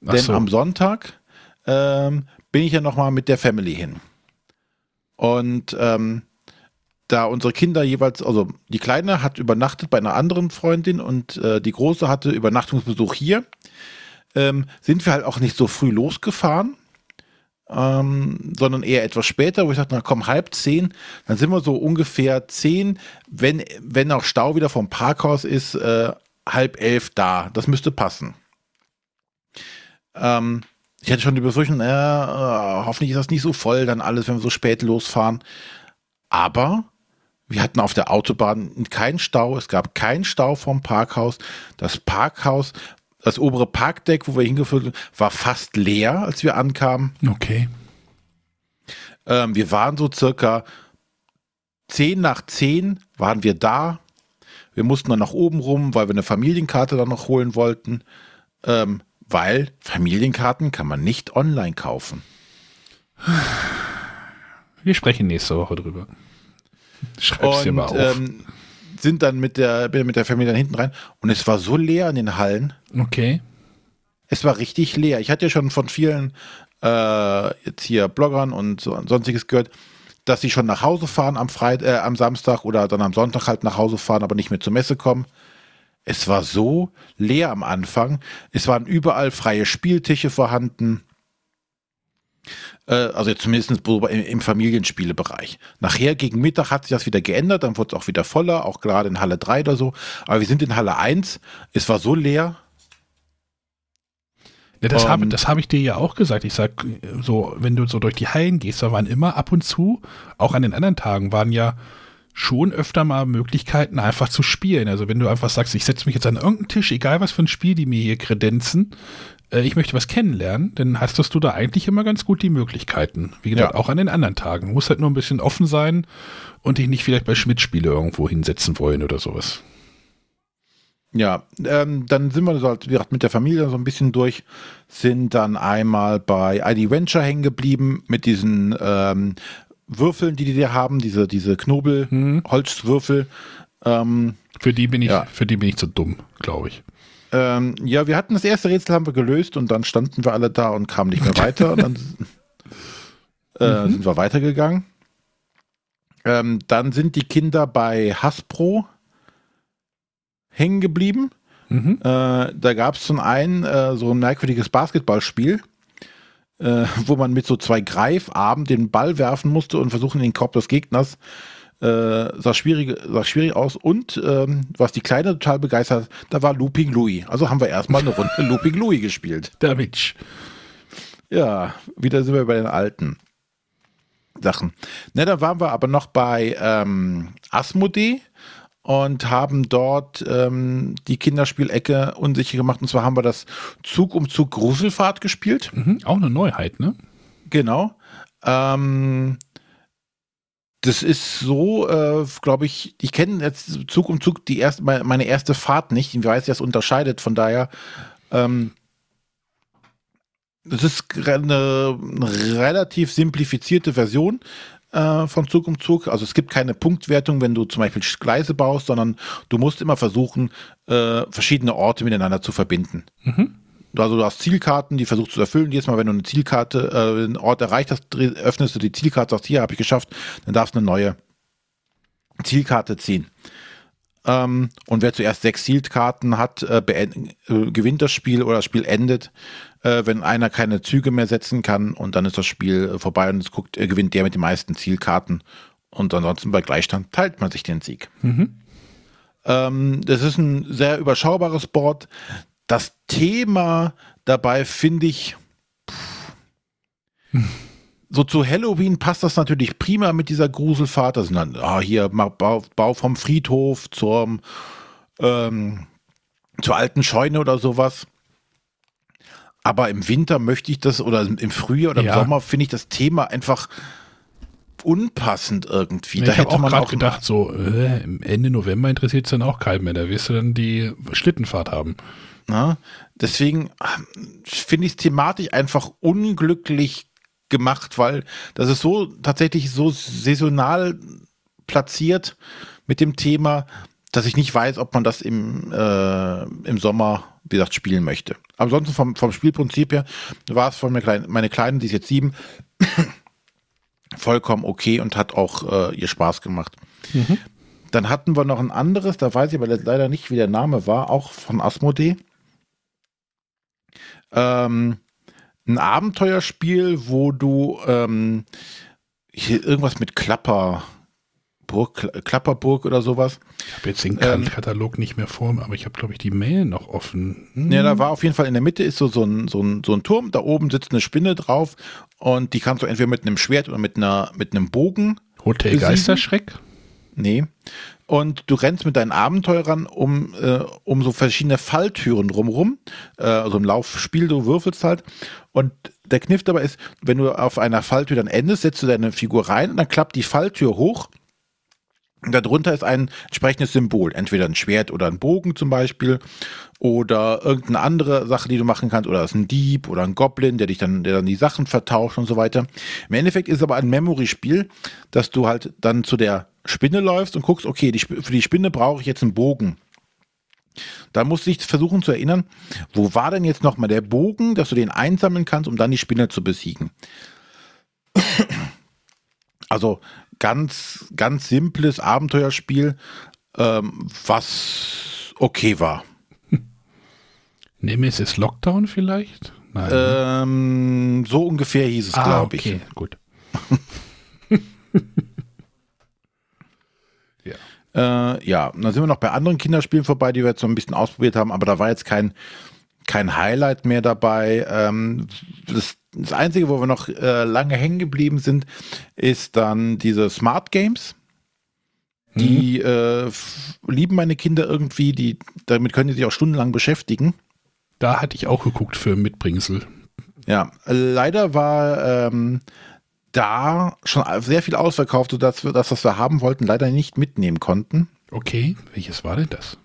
Denn so. am Sonntag ähm, bin ich ja nochmal mit der Family hin. Und ähm, da unsere Kinder jeweils, also die Kleine hat übernachtet bei einer anderen Freundin und äh, die Große hatte Übernachtungsbesuch hier, ähm, sind wir halt auch nicht so früh losgefahren, ähm, sondern eher etwas später, wo ich sagte, na komm, halb zehn, dann sind wir so ungefähr zehn, wenn, wenn auch Stau wieder vom Parkhaus ist, äh, halb elf da. Das müsste passen. Ähm, ich hatte schon die Befürchtung, äh, hoffentlich ist das nicht so voll, dann alles, wenn wir so spät losfahren. Aber wir hatten auf der Autobahn keinen Stau, es gab keinen Stau vom Parkhaus. Das Parkhaus, das obere Parkdeck, wo wir hingeführt sind, war fast leer, als wir ankamen. Okay. Ähm, wir waren so circa 10 nach 10 waren wir da. Wir mussten dann nach oben rum, weil wir eine Familienkarte dann noch holen wollten. Ähm, weil Familienkarten kann man nicht online kaufen. Wir sprechen nächste Woche drüber. Schreib's dir mal auf. Ähm, sind dann mit der, mit der Familie dann hinten rein und es war so leer in den Hallen. Okay. Es war richtig leer. Ich hatte ja schon von vielen äh, jetzt hier Bloggern und, so, und sonstiges gehört, dass sie schon nach Hause fahren am Freit äh, am Samstag oder dann am Sonntag halt nach Hause fahren, aber nicht mehr zur Messe kommen. Es war so leer am Anfang. Es waren überall freie Spieltische vorhanden. Äh, also zumindest im Familienspielebereich. Nachher gegen Mittag hat sich das wieder geändert, dann wurde es auch wieder voller, auch gerade in Halle 3 oder so. Aber wir sind in Halle 1. Es war so leer. Ja, das habe hab ich dir ja auch gesagt. Ich sag so, wenn du so durch die Hallen gehst, da waren immer ab und zu, auch an den anderen Tagen, waren ja schon öfter mal Möglichkeiten, einfach zu spielen. Also wenn du einfach sagst, ich setze mich jetzt an irgendeinen Tisch, egal was für ein Spiel die mir hier kredenzen, äh, ich möchte was kennenlernen, dann hast du da eigentlich immer ganz gut die Möglichkeiten. Wie gesagt, ja. auch an den anderen Tagen. Du musst halt nur ein bisschen offen sein und dich nicht vielleicht bei Schmidt-Spiele irgendwo hinsetzen wollen oder sowas. Ja, ähm, dann sind wir so halt, mit der Familie so ein bisschen durch, sind dann einmal bei ID Venture hängen geblieben mit diesen ähm, Würfeln, die die da haben, diese, diese Knobel-Holzwürfel. Hm. Ähm, für die bin ich, ja. für die bin ich zu dumm, glaube ich. Ähm, ja, wir hatten das erste Rätsel haben wir gelöst und dann standen wir alle da und kamen nicht mehr weiter. und dann äh, mhm. sind wir weitergegangen. Ähm, dann sind die Kinder bei Hasbro hängen geblieben. Mhm. Äh, da gab es zum einen äh, so ein merkwürdiges Basketballspiel, äh, wo man mit so zwei Greifarmen den Ball werfen musste und versuchen, in den Korb des Gegners äh, sah, schwierig, sah schwierig aus. Und ähm, was die Kleine total begeistert, da war Looping Louis. Also haben wir erstmal eine Runde Looping Louis gespielt. Der Witsch. Ja, wieder sind wir bei den alten Sachen. Ne, dann waren wir aber noch bei ähm, Asmodee und haben dort ähm, die Kinderspielecke unsicher gemacht. Und zwar haben wir das Zug um Zug Gruselfahrt gespielt. Mhm, auch eine Neuheit, ne? Genau. Ähm, das ist so, äh, glaube ich, ich kenne jetzt Zug um Zug die erste, meine erste Fahrt nicht. Ich weiß, das unterscheidet. Von daher, ähm, das ist eine, eine relativ simplifizierte Version äh, von Zug um Zug. Also es gibt keine Punktwertung, wenn du zum Beispiel Gleise baust, sondern du musst immer versuchen, äh, verschiedene Orte miteinander zu verbinden. Mhm. Also du hast Zielkarten, die versuchst zu erfüllen. Jedes Mal, wenn du eine Zielkarte, äh, einen Ort erreicht hast, öffnest du die Zielkarte, sagst, hier habe ich geschafft, dann darfst du eine neue Zielkarte ziehen. Ähm, und wer zuerst sechs Zielkarten hat, äh, äh, gewinnt das Spiel oder das Spiel endet, äh, wenn einer keine Züge mehr setzen kann und dann ist das Spiel äh, vorbei und es guckt, gewinnt der mit den meisten Zielkarten. Und ansonsten bei Gleichstand teilt man sich den Sieg. Mhm. Ähm, das ist ein sehr überschaubares Board das Thema dabei finde ich. So zu Halloween passt das natürlich prima mit dieser Gruselfahrt. Das sind dann ah, hier Bau, Bau, vom Friedhof zum, ähm, zur alten Scheune oder sowas. Aber im Winter möchte ich das, oder im Frühjahr oder im ja. Sommer finde ich das Thema einfach unpassend irgendwie. Ja, da ich hätte auch man auch gedacht, so äh, Ende November interessiert es dann auch keinen mehr. Da wirst du dann die Schlittenfahrt haben. Na? Deswegen finde ich es thematisch einfach unglücklich gemacht, weil das ist so tatsächlich so saisonal platziert mit dem Thema, dass ich nicht weiß, ob man das im, äh, im Sommer, wie gesagt, spielen möchte. Ansonsten vom, vom Spielprinzip her war es von mir klein, meine Kleine, die ist jetzt sieben, vollkommen okay und hat auch äh, ihr Spaß gemacht. Mhm. Dann hatten wir noch ein anderes, da weiß ich aber leider nicht, wie der Name war, auch von Asmodee ähm, ein Abenteuerspiel, wo du ähm, hier irgendwas mit Klapper, Burg, Klapperburg oder sowas. Ich habe jetzt den ähm, Katalog nicht mehr vor, aber ich habe, glaube ich, die Mail noch offen. Hm. Ja, da war auf jeden Fall in der Mitte ist so, so, ein, so, ein, so ein Turm, da oben sitzt eine Spinne drauf und die kannst du entweder mit einem Schwert oder mit, einer, mit einem Bogen. Hotel besiegen. Geisterschreck? Nee. Und du rennst mit deinen Abenteurern um, äh, um so verschiedene Falltüren drumherum, äh, also im Laufspiel, du würfelst halt. Und der Kniff dabei ist, wenn du auf einer Falltür dann endest, setzt du deine Figur rein und dann klappt die Falltür hoch Darunter ist ein entsprechendes Symbol, entweder ein Schwert oder ein Bogen zum Beispiel oder irgendeine andere Sache, die du machen kannst, oder es ist ein Dieb oder ein Goblin, der dich dann, der dann die Sachen vertauscht und so weiter. Im Endeffekt ist es aber ein Memory-Spiel, dass du halt dann zu der Spinne läufst und guckst, okay, die, für die Spinne brauche ich jetzt einen Bogen. Da musst du dich versuchen zu erinnern, wo war denn jetzt nochmal der Bogen, dass du den einsammeln kannst, um dann die Spinne zu besiegen. Also ganz, ganz simples Abenteuerspiel, ähm, was okay war. Nemesis Lockdown vielleicht? Nein. Ähm, so ungefähr hieß es, ah, glaube ich. Okay, gut. ja. Äh, ja, dann sind wir noch bei anderen Kinderspielen vorbei, die wir jetzt so ein bisschen ausprobiert haben, aber da war jetzt kein, kein Highlight mehr dabei. Ähm, das das Einzige, wo wir noch äh, lange hängen geblieben sind, ist dann diese Smart Games. Die mhm. äh, lieben meine Kinder irgendwie, die, damit können die sich auch stundenlang beschäftigen. Da hatte ich auch geguckt für Mitbringsel. Ja, leider war ähm, da schon sehr viel ausverkauft, sodass wir das, was wir haben wollten, leider nicht mitnehmen konnten. Okay, welches war denn das?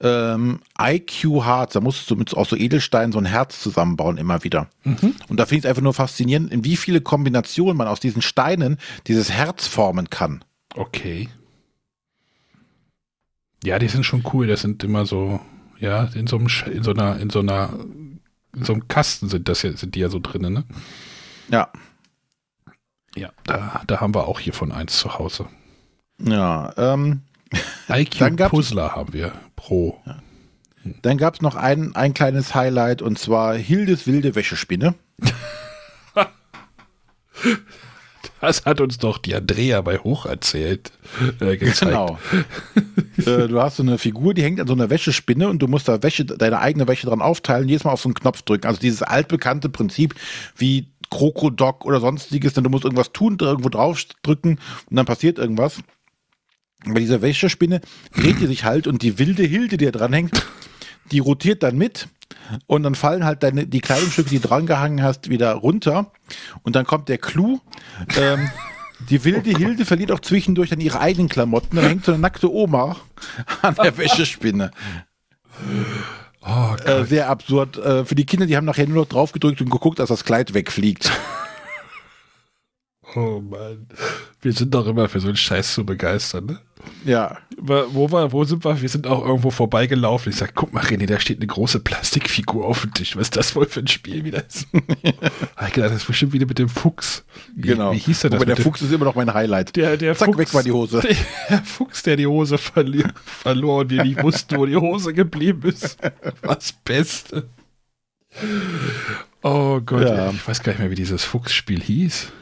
ähm, IQ Hearts, da musstest du mit auch so Edelsteinen so ein Herz zusammenbauen immer wieder. Mhm. Und da finde ich es einfach nur faszinierend, in wie viele Kombinationen man aus diesen Steinen dieses Herz formen kann. Okay. Ja, die sind schon cool. Das sind immer so, ja, in so, einem, in so einer, in so einer, in so einem Kasten sind das ja, sind die ja so drinnen, ne? Ja. Ja, da, da haben wir auch hier von eins zu Hause. Ja, ähm, IQ Puzzler haben wir pro. Ja. Dann gab es noch ein, ein kleines Highlight und zwar Hildes wilde Wäschespinne. Das hat uns doch die Andrea bei Hoch erzählt. Äh, genau. äh, du hast so eine Figur, die hängt an so einer Wäschespinne und du musst da Wäsche, deine eigene Wäsche dran aufteilen, jedes Mal auf so einen Knopf drücken. Also dieses altbekannte Prinzip wie Krokodok oder sonstiges, denn du musst irgendwas tun, irgendwo drauf drücken und dann passiert irgendwas bei dieser Wäschespinne dreht die sich halt und die wilde Hilde, die da dranhängt, die rotiert dann mit und dann fallen halt deine, die Kleidungsstücke, die du drangehangen hast, wieder runter und dann kommt der Clou. Ähm, die wilde Hilde verliert auch zwischendurch dann ihre eigenen Klamotten. Dann hängt so eine nackte Oma an der Wäschespinne. Oh, äh, sehr absurd. Äh, für die Kinder, die haben nachher nur noch drauf gedrückt und geguckt, dass das Kleid wegfliegt. Oh Mann. Wir sind doch immer für so einen Scheiß zu begeistern, ne? Ja. Wo, war, wo sind wir? Wir sind auch irgendwo vorbeigelaufen. Ich sag, guck mal, René, da steht eine große Plastikfigur auf dem Tisch. Was ist das wohl für ein Spiel wieder ist? ich gedacht, das ist bestimmt wieder mit dem Fuchs. Wie, genau. Wie hieß der das? Aber der Fuchs ist immer noch mein Highlight. Der, der Zack, Fuchs, weg war die Hose. Der, Fuchs, der die Hose verli verlor und wir nicht wussten, wo die Hose geblieben ist. Was Beste. Oh Gott, ja. ich weiß gar nicht mehr, wie dieses Fuchsspiel hieß.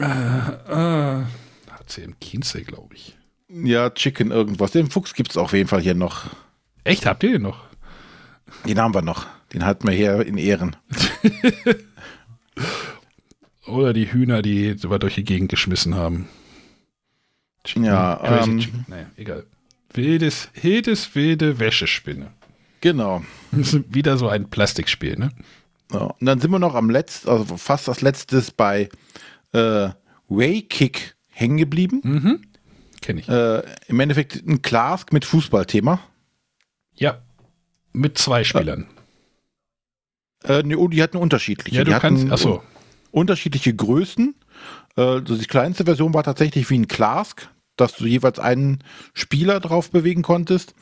Äh, äh, HCM Kienzey, glaube ich. Ja, Chicken irgendwas. Den Fuchs gibt es auf jeden Fall hier noch. Echt? Habt ihr den noch? Den haben wir noch. Den hatten wir hier in Ehren. Oder die Hühner, die wir durch die Gegend geschmissen haben. Chicken, ja, ähm, naja, egal. Wildes, wildes, wilde Wäschespinne. Genau. Wieder so ein Plastikspiel, ne? Ja, und dann sind wir noch am letzten, also fast das letztes bei äh, Waykick hängen geblieben. Mhm. Kenne ich. Äh, Im Endeffekt ein Clask mit Fußballthema. Ja. Mit zwei Spielern. Äh, nee, oh, die hatten unterschiedliche. Ja, du die kannst, achso. unterschiedliche Größen. Also die kleinste Version war tatsächlich wie ein Clask, dass du jeweils einen Spieler drauf bewegen konntest.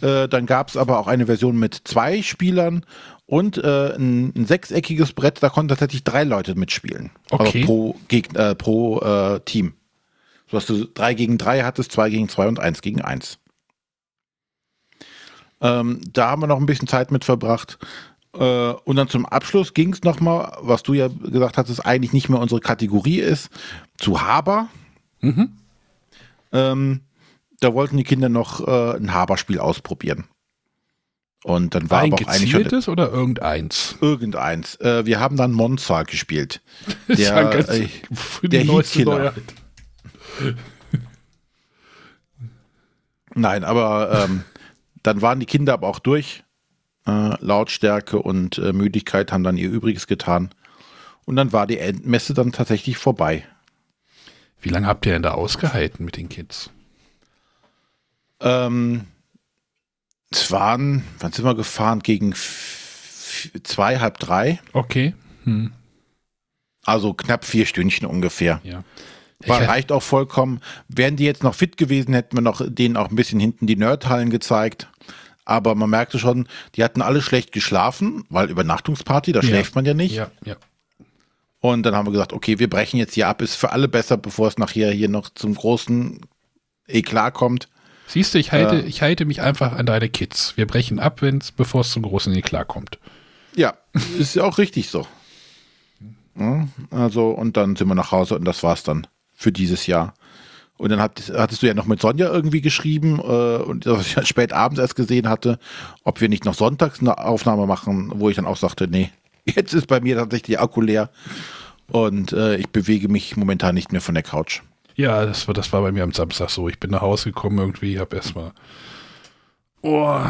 Äh, dann gab es aber auch eine Version mit zwei Spielern und äh, ein, ein, sechseckiges Brett, da konnten tatsächlich drei Leute mitspielen. Also okay. Also pro, Gegner, äh, pro äh, Team. So dass du drei gegen drei hattest, zwei gegen zwei und eins gegen eins. Ähm, da haben wir noch ein bisschen Zeit mit verbracht. Äh, und dann zum Abschluss ging es nochmal, was du ja gesagt hast, ist eigentlich nicht mehr unsere Kategorie ist, zu Haber. Mhm. Ähm, da wollten die Kinder noch äh, ein Haberspiel ausprobieren. Und dann war ein aber auch gezieltes oder irgendeins? irgendeins. Äh, wir haben dann Monza gespielt. Ist ja Der, ganz äh, der Heatkiller. Nein, aber ähm, dann waren die Kinder aber auch durch. Äh, Lautstärke und äh, Müdigkeit haben dann ihr Übriges getan. Und dann war die Endmesse dann tatsächlich vorbei. Wie lange habt ihr denn da ausgehalten mit den Kids? Ähm, es waren, wann sind wir gefahren? Gegen zwei, halb drei. Okay. Hm. Also knapp vier Stündchen ungefähr. Ja. War, Ich- reicht auch vollkommen. Wären die jetzt noch fit gewesen, hätten wir noch denen auch ein bisschen hinten die Nerdhallen gezeigt. Aber man merkte schon, die hatten alle schlecht geschlafen, weil Übernachtungsparty, da Ja. schläft man ja nicht. Ja, ja. Und dann haben wir gesagt, okay, wir brechen jetzt hier ab, ist für alle besser, bevor es nachher hier noch zum großen Eklat kommt. Siehst du, ich halte, Äh. ich halte mich einfach an deine Kids. Wir brechen ab, wenn's, bevor es zum großen Eklat kommt. Ja, ist ja auch richtig so. Ja, also, und dann sind wir nach Hause und das war's dann für dieses Jahr. Und dann hat, hattest du ja noch mit Sonja irgendwie geschrieben äh, und das, was ich spät abends erst gesehen hatte, ob wir nicht noch sonntags eine Aufnahme machen, wo ich dann auch sagte, nee, jetzt ist bei mir tatsächlich der Akku leer und äh, ich bewege mich momentan nicht mehr von der Couch. Ja, das war, das war bei mir am Samstag so. Ich bin nach Hause gekommen irgendwie, habe erstmal. Oh,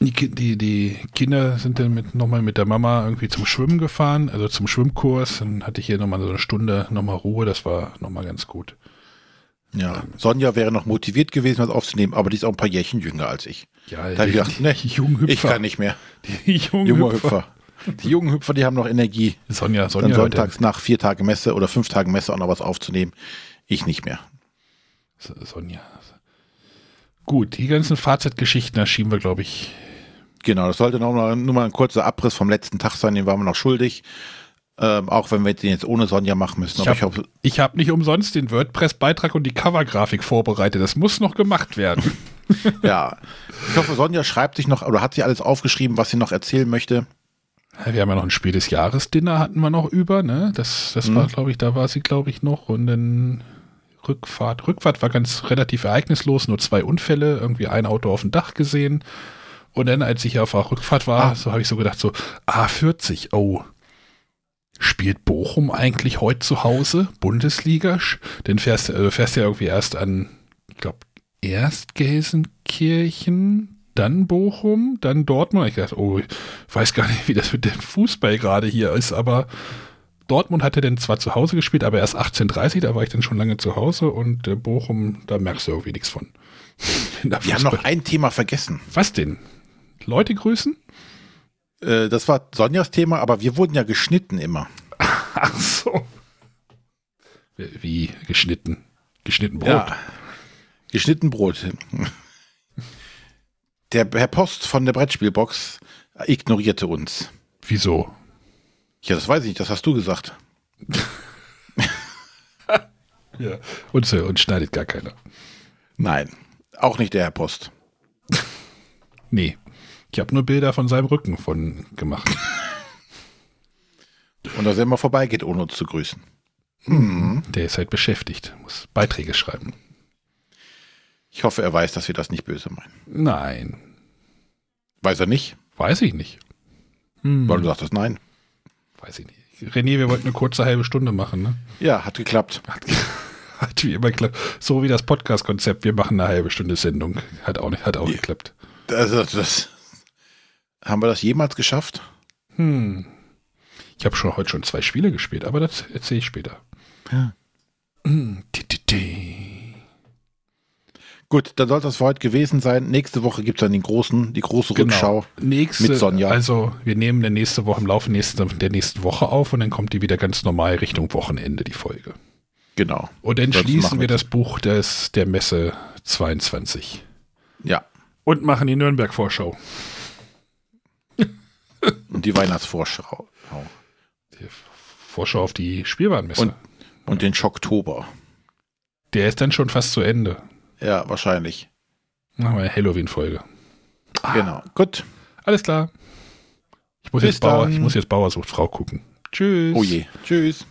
die, die, die Kinder sind dann mit, nochmal mit der Mama irgendwie zum Schwimmen gefahren, also zum Schwimmkurs. Dann hatte ich hier nochmal so eine Stunde nochmal Ruhe, das war nochmal ganz gut. Ja, Sonja wäre noch motiviert gewesen, was aufzunehmen, aber die ist auch ein paar Jährchen jünger als ich. Ja, Da hab ich gedacht, die Hüpfer. Ich kann nicht mehr. Die jungen Hüpfer. Die jungen Hüpfer, die haben noch Energie. Sonja, dann Sonja, sonntags nach vier Tage Messe oder fünf Tagen Messe auch noch was aufzunehmen. Ich nicht mehr. So- Sonja. Gut, die ganzen Fazitgeschichten, da schieben wir, glaube ich. Genau, das sollte noch mal, nur mal ein kurzer Abriss vom letzten Tag sein, den waren wir noch schuldig. Ähm, auch wenn wir den jetzt ohne Sonja machen müssen. Ich habe ich hab nicht umsonst den WordPress-Beitrag und die Covergrafik vorbereitet. Das muss noch gemacht werden. ja, ich hoffe, Sonja schreibt sich noch oder hat sie alles aufgeschrieben, was sie noch erzählen möchte. Wir haben ja noch ein Spiel des Jahres-Dinner hatten wir noch über, ne? Das, das Mhm. war, glaube ich, da war sie, glaube ich, noch. Und dann Rückfahrt. Rückfahrt war ganz relativ ereignislos, nur zwei Unfälle, irgendwie ein Auto auf dem Dach gesehen. Und dann, als ich auf der Rückfahrt war, Ah. so habe ich so gedacht, so, ah, 40, oh. Spielt Bochum eigentlich heute zu Hause? Bundesliga? Dann fährst, du- also fährst du ja irgendwie erst an, ich glaube, erst Gelsenkirchen, dann Bochum, dann Dortmund. Ich dachte, oh, ich weiß gar nicht, wie das mit dem Fußball gerade hier ist, aber Dortmund hatte dann zwar zu Hause gespielt, aber erst 18.30 da war ich dann schon lange zu Hause und äh, Bochum, da merkst du irgendwie nichts von. Wir haben noch ein Thema vergessen. Was denn? Leute grüßen? Äh, das war Sonjas Thema, aber wir wurden ja geschnitten immer. Ach so. Wie, wie geschnitten? Geschnitten Brot? Ja. Geschnitten Brot. Der Herr Post von der Brettspielbox ignorierte uns. Wieso? Ja, das weiß ich nicht, das hast du gesagt. Ja. Und, so- und schneidet gar keiner. Nein, auch nicht der Herr Post. Nee. Ich habe nur Bilder von seinem Rücken von gemacht. Und dass er immer vorbeigeht, ohne uns zu grüßen. Der ist halt beschäftigt, muss Beiträge schreiben. Ich hoffe, er weiß, dass wir das nicht böse meinen. Nein, Weiß er nicht, weiß ich nicht. Hm, weil du sagtest nein. Weiß ich nicht. René, wir wollten eine kurze halbe Stunde machen, ne? Ja, hat geklappt. Hat, hat wie immer geklappt. So wie das Podcast-Konzept, wir machen eine halbe Stunde Sendung. Hat auch nicht, hat auch Ja. geklappt. Also, das, haben wir das jemals geschafft? Hm. Ich habe schon heute schon zwei Spiele gespielt, aber das erzähle ich später. Ja. Hm, ti, ti, ti. Gut, dann soll das für heute gewesen sein. Nächste Woche gibt es dann den großen, die große Rückschau. Nächste, mit Sonja. Also wir nehmen der nächste Woche im Laufe nächste, der nächsten Woche auf und dann kommt die wieder ganz normal Richtung Wochenende, die Folge. Genau. Und dann Sonst schließen wir wir- das Buch des, der Messe 22 Ja. und machen die Nürnberg-Vorschau. Und die Weihnachtsvorschau. Die Vorschau auf die Spielwarenmesse. Und- Und den Schocktober. der ist dann schon fast zu Ende. Ja, wahrscheinlich. Machen wir eine Halloween-Folge. Genau. Gut. Alles klar. Ich muss, Bis jetzt Bauer, dann. ich muss jetzt Bauer sucht Frau gucken. Tschüss. Oh je. Tschüss.